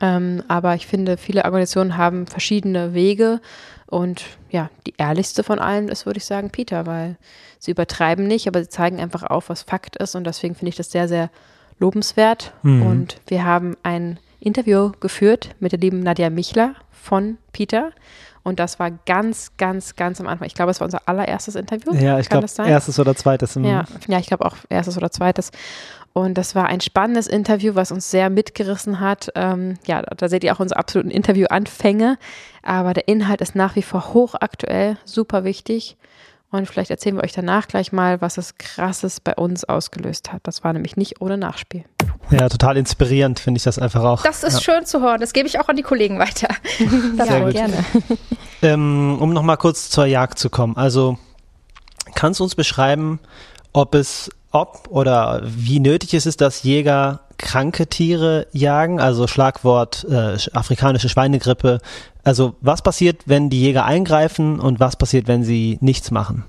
Ähm, aber ich finde, viele Organisationen haben verschiedene Wege. Und ja, die ehrlichste von allen ist, würde ich sagen, Peter, weil sie übertreiben nicht, aber sie zeigen einfach auf, was Fakt ist. Und deswegen finde ich das sehr, sehr lobenswert. Und wir haben ein Interview geführt mit der lieben Nadja Michler von Peter. Und das war ganz, ganz, ganz am Anfang. Ich glaube, es war unser allererstes Interview. Ja, ich glaube, das erstes oder zweites. Ja, ja, ich glaube auch erstes oder zweites. Und das war ein spannendes Interview, was uns sehr mitgerissen hat. Ähm, ja, da seht ihr auch unsere absoluten Interviewanfänge. Aber der Inhalt ist nach wie vor hochaktuell, super wichtig. Und vielleicht erzählen wir euch danach gleich mal, was es Krasses bei uns ausgelöst hat. Das war nämlich nicht ohne Nachspiel. Ja, total inspirierend finde ich das einfach auch. Das ist schön zu hören. Das gebe ich auch an die Kollegen weiter. Das gut. gerne. Ähm, um nochmal kurz zur Jagd zu kommen. Also kannst du uns beschreiben, ob es, ob oder wie nötig es ist, dass Jäger kranke Tiere jagen? Also Schlagwort äh, sch- afrikanische Schweinegrippe. Also was passiert, wenn die Jäger eingreifen und was passiert, wenn sie nichts machen?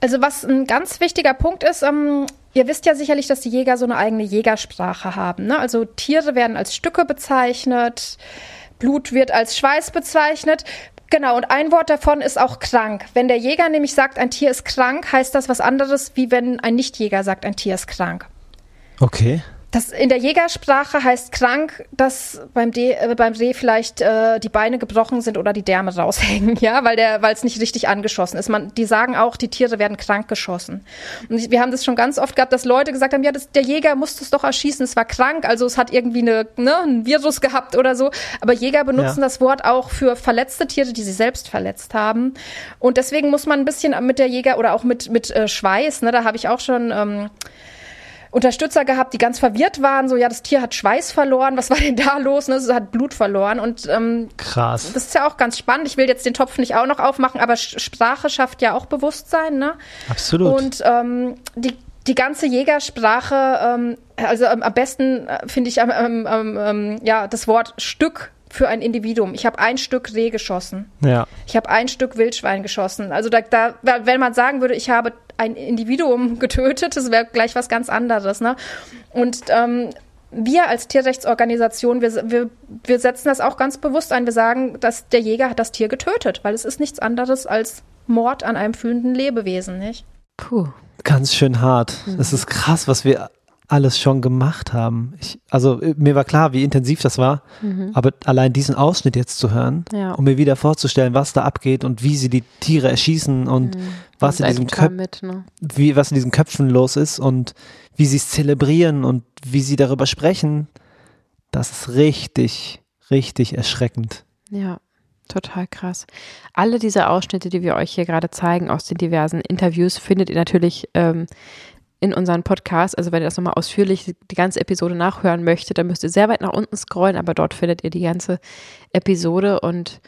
Also was ein ganz wichtiger Punkt ist, ähm, ihr wisst ja sicherlich, dass die Jäger so eine eigene Jägersprache haben. Ne? Also Tiere werden als Stücke bezeichnet, Blut wird als Schweiß bezeichnet. Genau, und ein Wort davon ist auch krank. Wenn der Jäger nämlich sagt, ein Tier ist krank, heißt das was anderes, wie wenn ein Nichtjäger sagt, ein Tier ist krank. Okay. Das in der Jägersprache heißt krank, dass beim, D, äh, beim Reh vielleicht äh, die Beine gebrochen sind oder die Därme raushängen, ja, weil der, weil es nicht richtig angeschossen ist. Man, die sagen auch, die Tiere werden krank geschossen. Und ich, wir haben das schon ganz oft gehabt, dass Leute gesagt haben, ja, das, der Jäger musste es doch erschießen, es war krank, also es hat irgendwie eine, ne, ein Virus gehabt oder so. Aber Jäger benutzen Ja. das Wort auch für verletzte Tiere, die sie selbst verletzt haben. Und deswegen muss man ein bisschen mit der Jäger oder auch mit mit äh, Schweiß, ne, da habe ich auch schon ähm, Unterstützer gehabt, die ganz verwirrt waren, so ja, das Tier hat Schweiß verloren, was war denn da los? Ne? Es hat Blut verloren und ähm, Krass. das ist ja auch ganz spannend. Ich will jetzt den Topf nicht auch noch aufmachen, aber Sprache schafft ja auch Bewusstsein, ne? Absolut. Und ähm, die, die ganze Jägersprache, ähm, also ähm, am besten äh, finde ich ähm, ähm, ja das Wort Stück für ein Individuum. Ich habe ein Stück Reh geschossen. ja. Ich habe ein Stück Wildschwein geschossen. Also da, da, wenn man sagen würde, ich habe ein Individuum getötet, das wäre gleich was ganz anderes. Ne? Und ähm, wir als Tierrechtsorganisation, wir, wir, wir setzen das auch ganz bewusst ein. Wir sagen, dass der Jäger hat das Tier getötet, weil es ist nichts anderes als Mord an einem fühlenden Lebewesen, nicht? Puh. Ganz schön hart. Es ist krass, was wir alles schon gemacht haben. Ich, also äh, mir war klar, wie intensiv das war, aber allein diesen Ausschnitt jetzt zu hören, Ja. um mir wieder vorzustellen, was da abgeht und wie sie die Tiere erschießen und was in diesem Köp mit, ne? wie was in diesen Köpfen los ist und wie sie es zelebrieren und wie sie darüber sprechen, das ist richtig, richtig erschreckend. Ja, total krass. Alle diese Ausschnitte, die wir euch hier gerade zeigen aus den diversen Interviews, findet ihr natürlich ähm, in unseren Podcast. Also wenn ihr das nochmal ausführlich die ganze Episode nachhören möchtet, dann müsst ihr sehr weit nach unten scrollen, aber dort findet ihr die ganze Episode und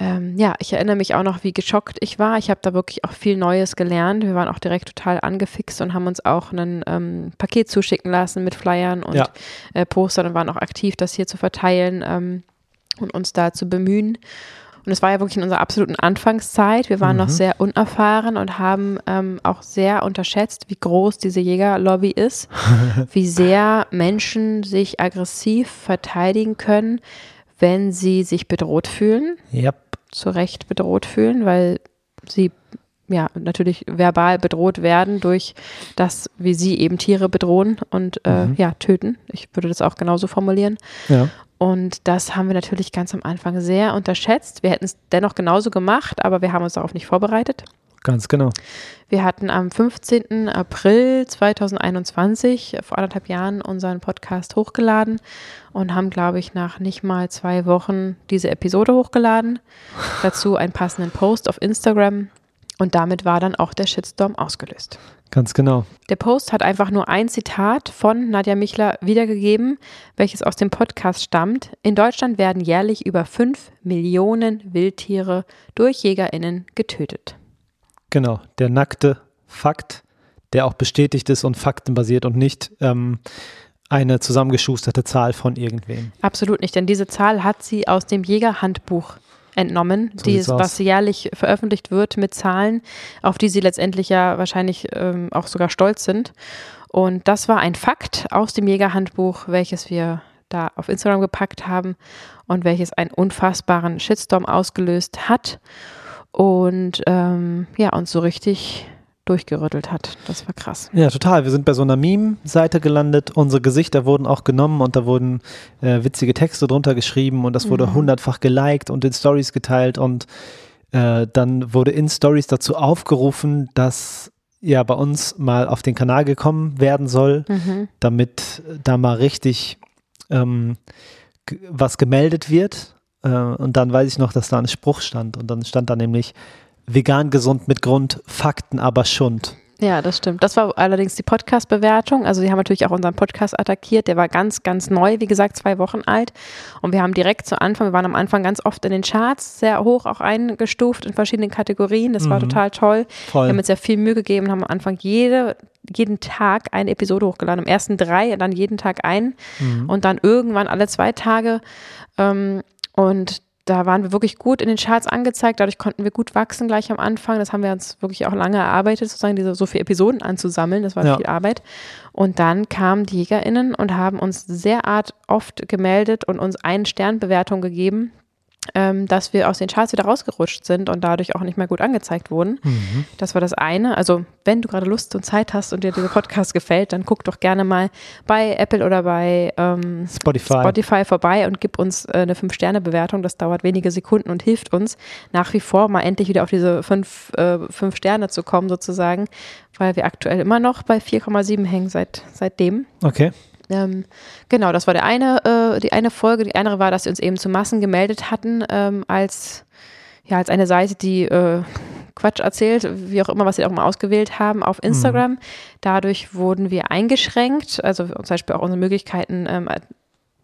ähm, ja, ich erinnere mich auch noch, wie geschockt ich war. Ich habe da wirklich auch viel Neues gelernt. Wir waren auch direkt total angefixt und haben uns auch ein ähm, Paket zuschicken lassen mit Flyern und Ja. äh, Postern und waren auch aktiv, das hier zu verteilen ähm, und uns da zu bemühen. Und es war ja wirklich in unserer absoluten Anfangszeit. Wir waren noch sehr unerfahren und haben ähm, auch sehr unterschätzt, wie groß diese Jägerlobby ist, wie sehr Menschen sich aggressiv verteidigen können, wenn sie sich bedroht fühlen Yep. zu Recht bedroht fühlen, weil sie ja natürlich verbal bedroht werden durch das, wie sie eben Tiere bedrohen und äh, ja töten. Ich würde das auch genauso formulieren. Ja. Und das haben wir natürlich ganz am Anfang sehr unterschätzt. Wir hätten es dennoch genauso gemacht, aber wir haben uns darauf nicht vorbereitet. Ganz genau. Wir hatten am 15. April 2021, vor anderthalb Jahren, unseren Podcast hochgeladen und haben, glaube ich, nach nicht mal zwei Wochen diese Episode hochgeladen. Dazu einen passenden Post auf Instagram. Und damit war dann auch der Shitstorm ausgelöst. Ganz genau. Der Post hat einfach nur ein Zitat von Nadja Michler wiedergegeben, welches aus dem Podcast stammt. In Deutschland werden jährlich über 5 Millionen Wildtiere durch JägerInnen getötet. Genau. Der nackte Fakt, der auch bestätigt ist und faktenbasiert und nicht ähm, eine zusammengeschusterte Zahl von irgendwem. Absolut nicht, denn diese Zahl hat sie aus dem Jägerhandbuch entnommen, So die, was jährlich veröffentlicht wird mit Zahlen, auf die sie letztendlich ja wahrscheinlich ähm, auch sogar stolz sind. Und das war ein Fakt aus dem Jägerhandbuch, welches wir da auf Instagram gepackt haben und welches einen unfassbaren Shitstorm ausgelöst hat und ähm, ja, uns so richtig durchgerüttelt hat. Das war krass. Ja, total. Wir sind bei so einer Meme-Seite gelandet. Unsere Gesichter wurden auch genommen und da wurden äh, witzige Texte drunter geschrieben und das wurde hundertfach geliked und in Stories geteilt und äh, dann wurde in Stories dazu aufgerufen, dass ja bei uns mal auf den Kanal gekommen werden soll, damit da mal richtig ähm, was gemeldet wird. Äh, und dann weiß ich noch, dass da ein Spruch stand und dann stand da nämlich vegan gesund mit Grund, Fakten aber Schund. Ja, das stimmt. Das war allerdings die Podcast-Bewertung. Also sie haben natürlich auch unseren Podcast attackiert. Der war ganz, ganz neu, wie gesagt, zwei Wochen alt. Und wir haben direkt zu Anfang, wir waren am Anfang ganz oft in den Charts, sehr hoch auch eingestuft in verschiedenen Kategorien. Das war total toll. Voll. Wir haben uns sehr viel Mühe gegeben, haben am Anfang jede, jeden Tag eine Episode hochgeladen. Am ersten drei, dann jeden Tag ein und dann irgendwann alle zwei Tage. Ähm, und da waren wir wirklich gut in den Charts angezeigt. Dadurch konnten wir gut wachsen gleich am Anfang. Das haben wir uns wirklich auch lange erarbeitet, sozusagen diese so viele Episoden anzusammeln. Das war Ja. viel Arbeit. Und dann kamen die JägerInnen und haben uns sehr art oft gemeldet und uns einen Sternbewertung gegeben, ähm, dass wir aus den Charts wieder rausgerutscht sind und dadurch auch nicht mehr gut angezeigt wurden. Das war das eine. Also, wenn du gerade Lust und Zeit hast und dir dieser Podcast gefällt, dann guck doch gerne mal bei Apple oder bei ähm, Spotify. Spotify vorbei und gib uns äh, eine 5-Sterne-Bewertung. Das dauert wenige Sekunden und hilft uns nach wie vor mal endlich wieder auf diese 5 äh, fünf Sterne zu kommen, sozusagen, weil wir aktuell immer noch bei 4,7 hängen seit, seitdem. Okay. Ähm, genau, das war der eine, äh, die eine Folge. Die andere war, dass sie uns eben zu Massen gemeldet hatten, ähm, als, ja, als eine Seite, die äh, Quatsch erzählt, wie auch immer, was sie auch mal ausgewählt haben auf Instagram. Mhm. Dadurch wurden wir eingeschränkt, also zum Beispiel auch unsere Möglichkeiten, ähm,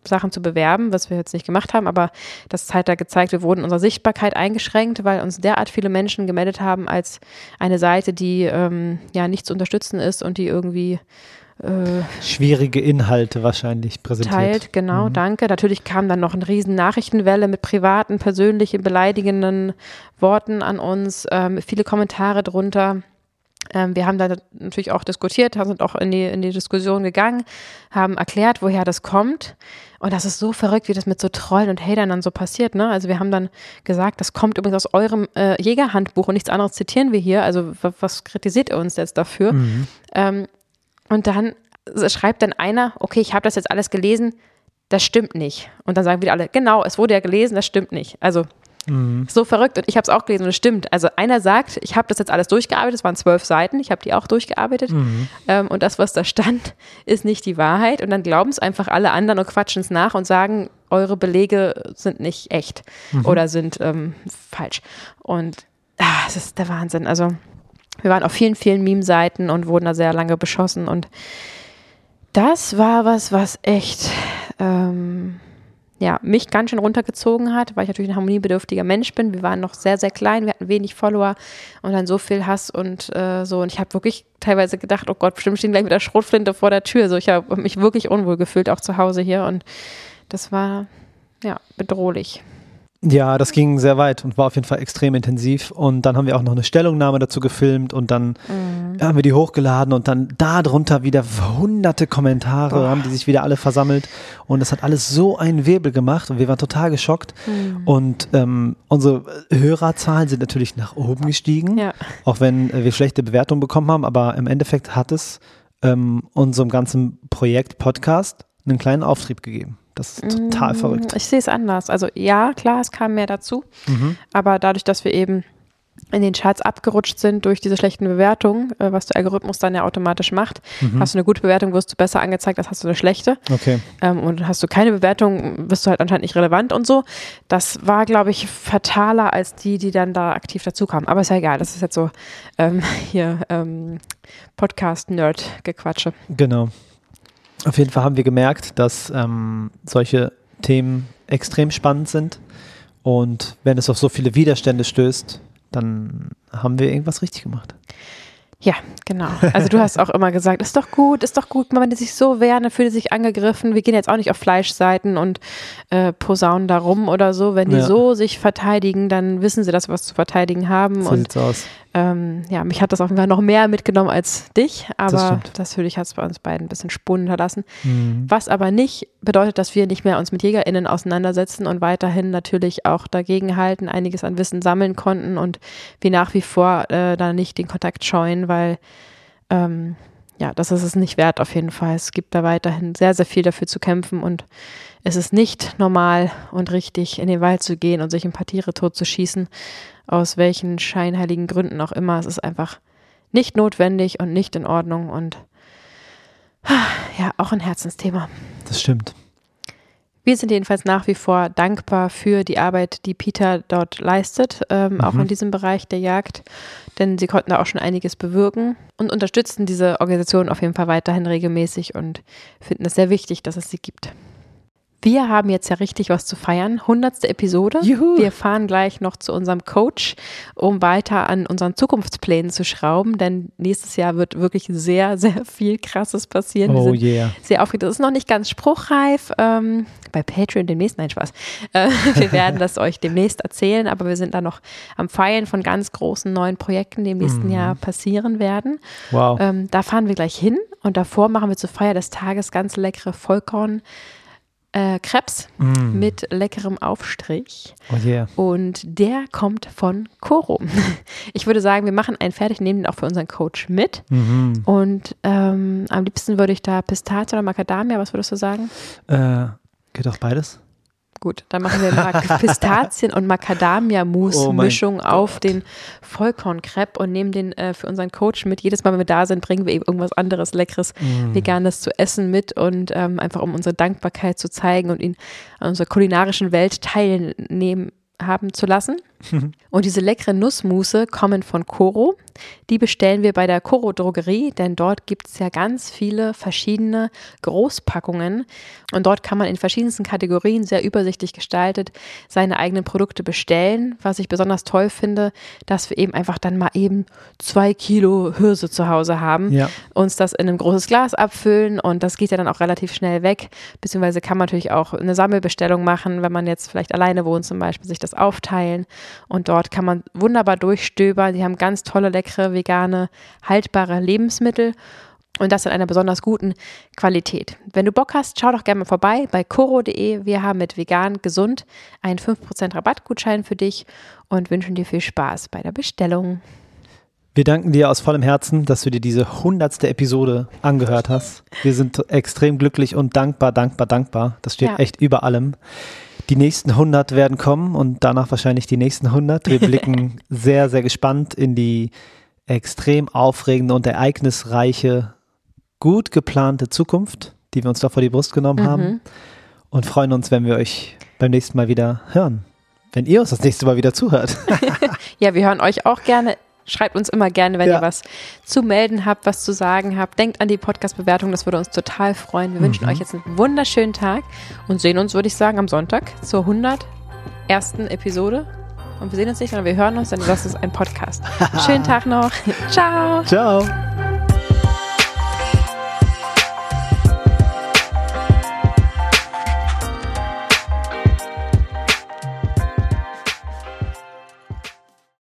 Sachen zu bewerben, was wir jetzt nicht gemacht haben, aber das hat da gezeigt, wir wurden unserer Sichtbarkeit eingeschränkt, weil uns derart viele Menschen gemeldet haben als eine Seite, die ähm, ja nicht zu unterstützen ist und die irgendwie äh, schwierige Inhalte wahrscheinlich präsentiert. Teilt, genau, mhm. danke. Natürlich kam dann noch eine riesen Nachrichtenwelle mit privaten, persönlichen, beleidigenden Worten an uns, ähm, viele Kommentare drunter. Ähm, wir haben da natürlich auch diskutiert, sind auch in die, in die Diskussion gegangen, haben erklärt, woher das kommt. Und das ist so verrückt, wie das mit so Trollen und Hatern dann so passiert. Ne? Also wir haben dann gesagt, das kommt übrigens aus eurem äh, Jägerhandbuch und nichts anderes zitieren wir hier. Also was kritisiert ihr uns jetzt dafür? Mhm. Ähm, und dann schreibt dann einer, okay, ich habe das jetzt alles gelesen, das stimmt nicht. Und dann sagen wieder alle, genau, es wurde ja gelesen, das stimmt nicht. Also mhm. so verrückt. Und ich habe es auch gelesen und es stimmt. Also einer sagt, ich habe das jetzt alles durchgearbeitet, es waren zwölf Seiten, ich habe die auch durchgearbeitet. Mhm. Ähm, und das, was da stand, ist nicht die Wahrheit. Und dann glauben es einfach alle anderen und quatschen es nach und sagen, eure Belege sind nicht echt mhm. oder sind ähm, falsch. Und ah, das ist der Wahnsinn. Also wir waren auf vielen, vielen Meme-Seiten und wurden da sehr lange beschossen. Und das war was, was echt ähm, ja, mich ganz schön runtergezogen hat, weil ich natürlich ein harmoniebedürftiger Mensch bin. Wir waren noch sehr, sehr klein, wir hatten wenig Follower und dann so viel Hass und äh, so. Und ich habe wirklich teilweise gedacht, oh Gott, bestimmt stehen gleich mit der Schrotflinte vor der Tür. So, ich habe mich wirklich unwohl gefühlt, auch zu Hause hier. Und das war ja bedrohlich. Ja, das ging sehr weit und war auf jeden Fall extrem intensiv. Und dann haben wir auch noch eine Stellungnahme dazu gefilmt und dann mhm. haben wir die hochgeladen und dann darunter wieder hunderte Kommentare, Boah. haben die sich wieder alle versammelt. Und das hat alles so einen Wirbel gemacht und wir waren total geschockt. Mhm. Und ähm, unsere Hörerzahlen sind natürlich nach oben gestiegen, ja. auch wenn äh, wir schlechte Bewertungen bekommen haben. Aber im Endeffekt hat es ähm, unserem ganzen Projekt Podcast einen kleinen Auftrieb gegeben. Das ist total mm, verrückt. Ich sehe es anders. Also ja, klar, es kam mehr dazu. Mhm. Aber dadurch, dass wir eben in den Charts abgerutscht sind durch diese schlechten Bewertungen, äh, was der Algorithmus dann ja automatisch macht. Mhm. Hast du eine gute Bewertung, wirst du besser angezeigt, als hast du eine schlechte. Okay. Ähm, und hast du keine Bewertung, bist du halt anscheinend nicht relevant und so. Das war, glaube ich, fataler als die, die dann da aktiv dazukamen. Aber ist ja egal, das ist jetzt so ähm, hier ähm, Podcast-Nerd-Gequatsche. Genau. Auf jeden Fall haben wir gemerkt, dass ähm, solche Themen extrem spannend sind. Und wenn es auf so viele Widerstände stößt, dann haben wir irgendwas richtig gemacht. Ja, genau. Also du hast auch immer gesagt, ist doch gut, ist doch gut, wenn die sich so wehren, dann fühlt sich angegriffen. Wir gehen jetzt auch nicht auf Fleischseiten und äh, posaunen da rum oder so. Wenn die ja. so sich verteidigen, dann wissen sie, dass wir was zu verteidigen haben. So und sieht's aus ähm, ja, mich hat das auf jeden Fall noch mehr mitgenommen als dich, aber das natürlich hat es bei uns beiden ein bisschen Spuren hinterlassen. Mhm. Was aber nicht bedeutet, dass wir nicht mehr uns mit JägerInnen auseinandersetzen und weiterhin natürlich auch dagegenhalten, einiges an Wissen sammeln konnten und wir nach wie vor äh, da nicht den Kontakt scheuen, weil ähm, ja, das ist es nicht wert auf jeden Fall. Es gibt da weiterhin sehr, sehr viel dafür zu kämpfen und es ist nicht normal und richtig, in den Wald zu gehen und sich ein paar Tiere totzuschießen, aus welchen scheinheiligen Gründen auch immer. Es ist einfach nicht notwendig und nicht in Ordnung und ja, auch ein Herzensthema. Das stimmt. Wir sind jedenfalls nach wie vor dankbar für die Arbeit, die Peter dort leistet, ähm, mhm. auch in diesem Bereich der Jagd, denn sie konnten da auch schon einiges bewirken und unterstützen diese Organisation auf jeden Fall weiterhin regelmäßig und finden es sehr wichtig, dass es sie gibt. Wir haben jetzt ja richtig was zu feiern. Hundertste Episode. Juhu. Wir fahren gleich noch zu unserem Coach, um weiter an unseren Zukunftsplänen zu schrauben, denn nächstes Jahr wird wirklich sehr, sehr viel Krasses passieren. Oh yeah. Sehr aufgeregt. Das ist noch nicht ganz spruchreif. Ähm, bei Patreon demnächst, nein, Spaß. Äh, wir werden das euch demnächst erzählen, aber wir sind da noch am Feilen von ganz großen neuen Projekten, die im nächsten mhm. Jahr passieren werden. Wow. Ähm, da fahren wir gleich hin und davor machen wir zur Feier des Tages ganz leckere Vollkorn äh, Krebs mm. mit leckerem Aufstrich. Oh yeah. Und der kommt von Koro. Ich würde sagen, wir machen einen fertig, nehmen den auch für unseren Coach mit. Mhm. Und ähm, am liebsten würde ich da Pistazie oder Macadamia, was würdest du sagen? Äh, geht auch beides? Gut, dann machen wir Pistazien- und Macadamia-Mousse-Mischung oh auf den Vollkornkrepp und nehmen den äh, für unseren Coach mit. Jedes Mal, wenn wir da sind, bringen wir eben irgendwas anderes Leckeres, mm. Veganes zu essen mit und ähm, einfach um unsere Dankbarkeit zu zeigen und ihn an unserer kulinarischen Welt teilnehmen haben zu lassen. Und diese leckeren Nussmusse kommen von Coro. Die bestellen wir bei der Coro Drogerie, denn dort gibt es ja ganz viele verschiedene Großpackungen. Und dort kann man in verschiedensten Kategorien sehr übersichtlich gestaltet seine eigenen Produkte bestellen. Was ich besonders toll finde, dass wir eben einfach dann mal eben zwei Kilo Hirse zu Hause haben, Ja. uns das in ein großes Glas abfüllen und das geht ja dann auch relativ schnell weg. Beziehungsweise kann man natürlich auch eine Sammelbestellung machen, wenn man jetzt vielleicht alleine wohnt zum Beispiel, sich das aufteilen. Und dort kann man wunderbar durchstöbern. Die haben ganz tolle, leckere, vegane, haltbare Lebensmittel. Und das in einer besonders guten Qualität. Wenn du Bock hast, schau doch gerne mal vorbei bei coro.de. Wir haben mit vegan gesund einen 5% Rabattgutschein für dich und wünschen dir viel Spaß bei der Bestellung. Wir danken dir aus vollem Herzen, dass du dir diese hundertste Episode angehört hast. Wir sind extrem glücklich und dankbar, dankbar, dankbar. Das steht Ja. echt über allem. Die nächsten 100 werden kommen und danach wahrscheinlich die nächsten 100. Wir blicken sehr, sehr gespannt in die extrem aufregende und ereignisreiche, gut geplante Zukunft, die wir uns da vor die Brust genommen haben und freuen uns, wenn wir euch beim nächsten Mal wieder hören. Wenn ihr uns das nächste Mal wieder zuhört. Ja, wir hören euch auch gerne. Schreibt uns immer gerne, wenn Ja. ihr was zu melden habt, was zu sagen habt. Denkt an die Podcast-Bewertung, das würde uns total freuen. Wir wünschen euch jetzt einen wunderschönen Tag und sehen uns, würde ich sagen, am Sonntag zur 101. Episode. Und wir sehen uns nicht, sondern wir hören uns, denn das ist ein Podcast. Schönen Tag noch. Ciao. Ciao.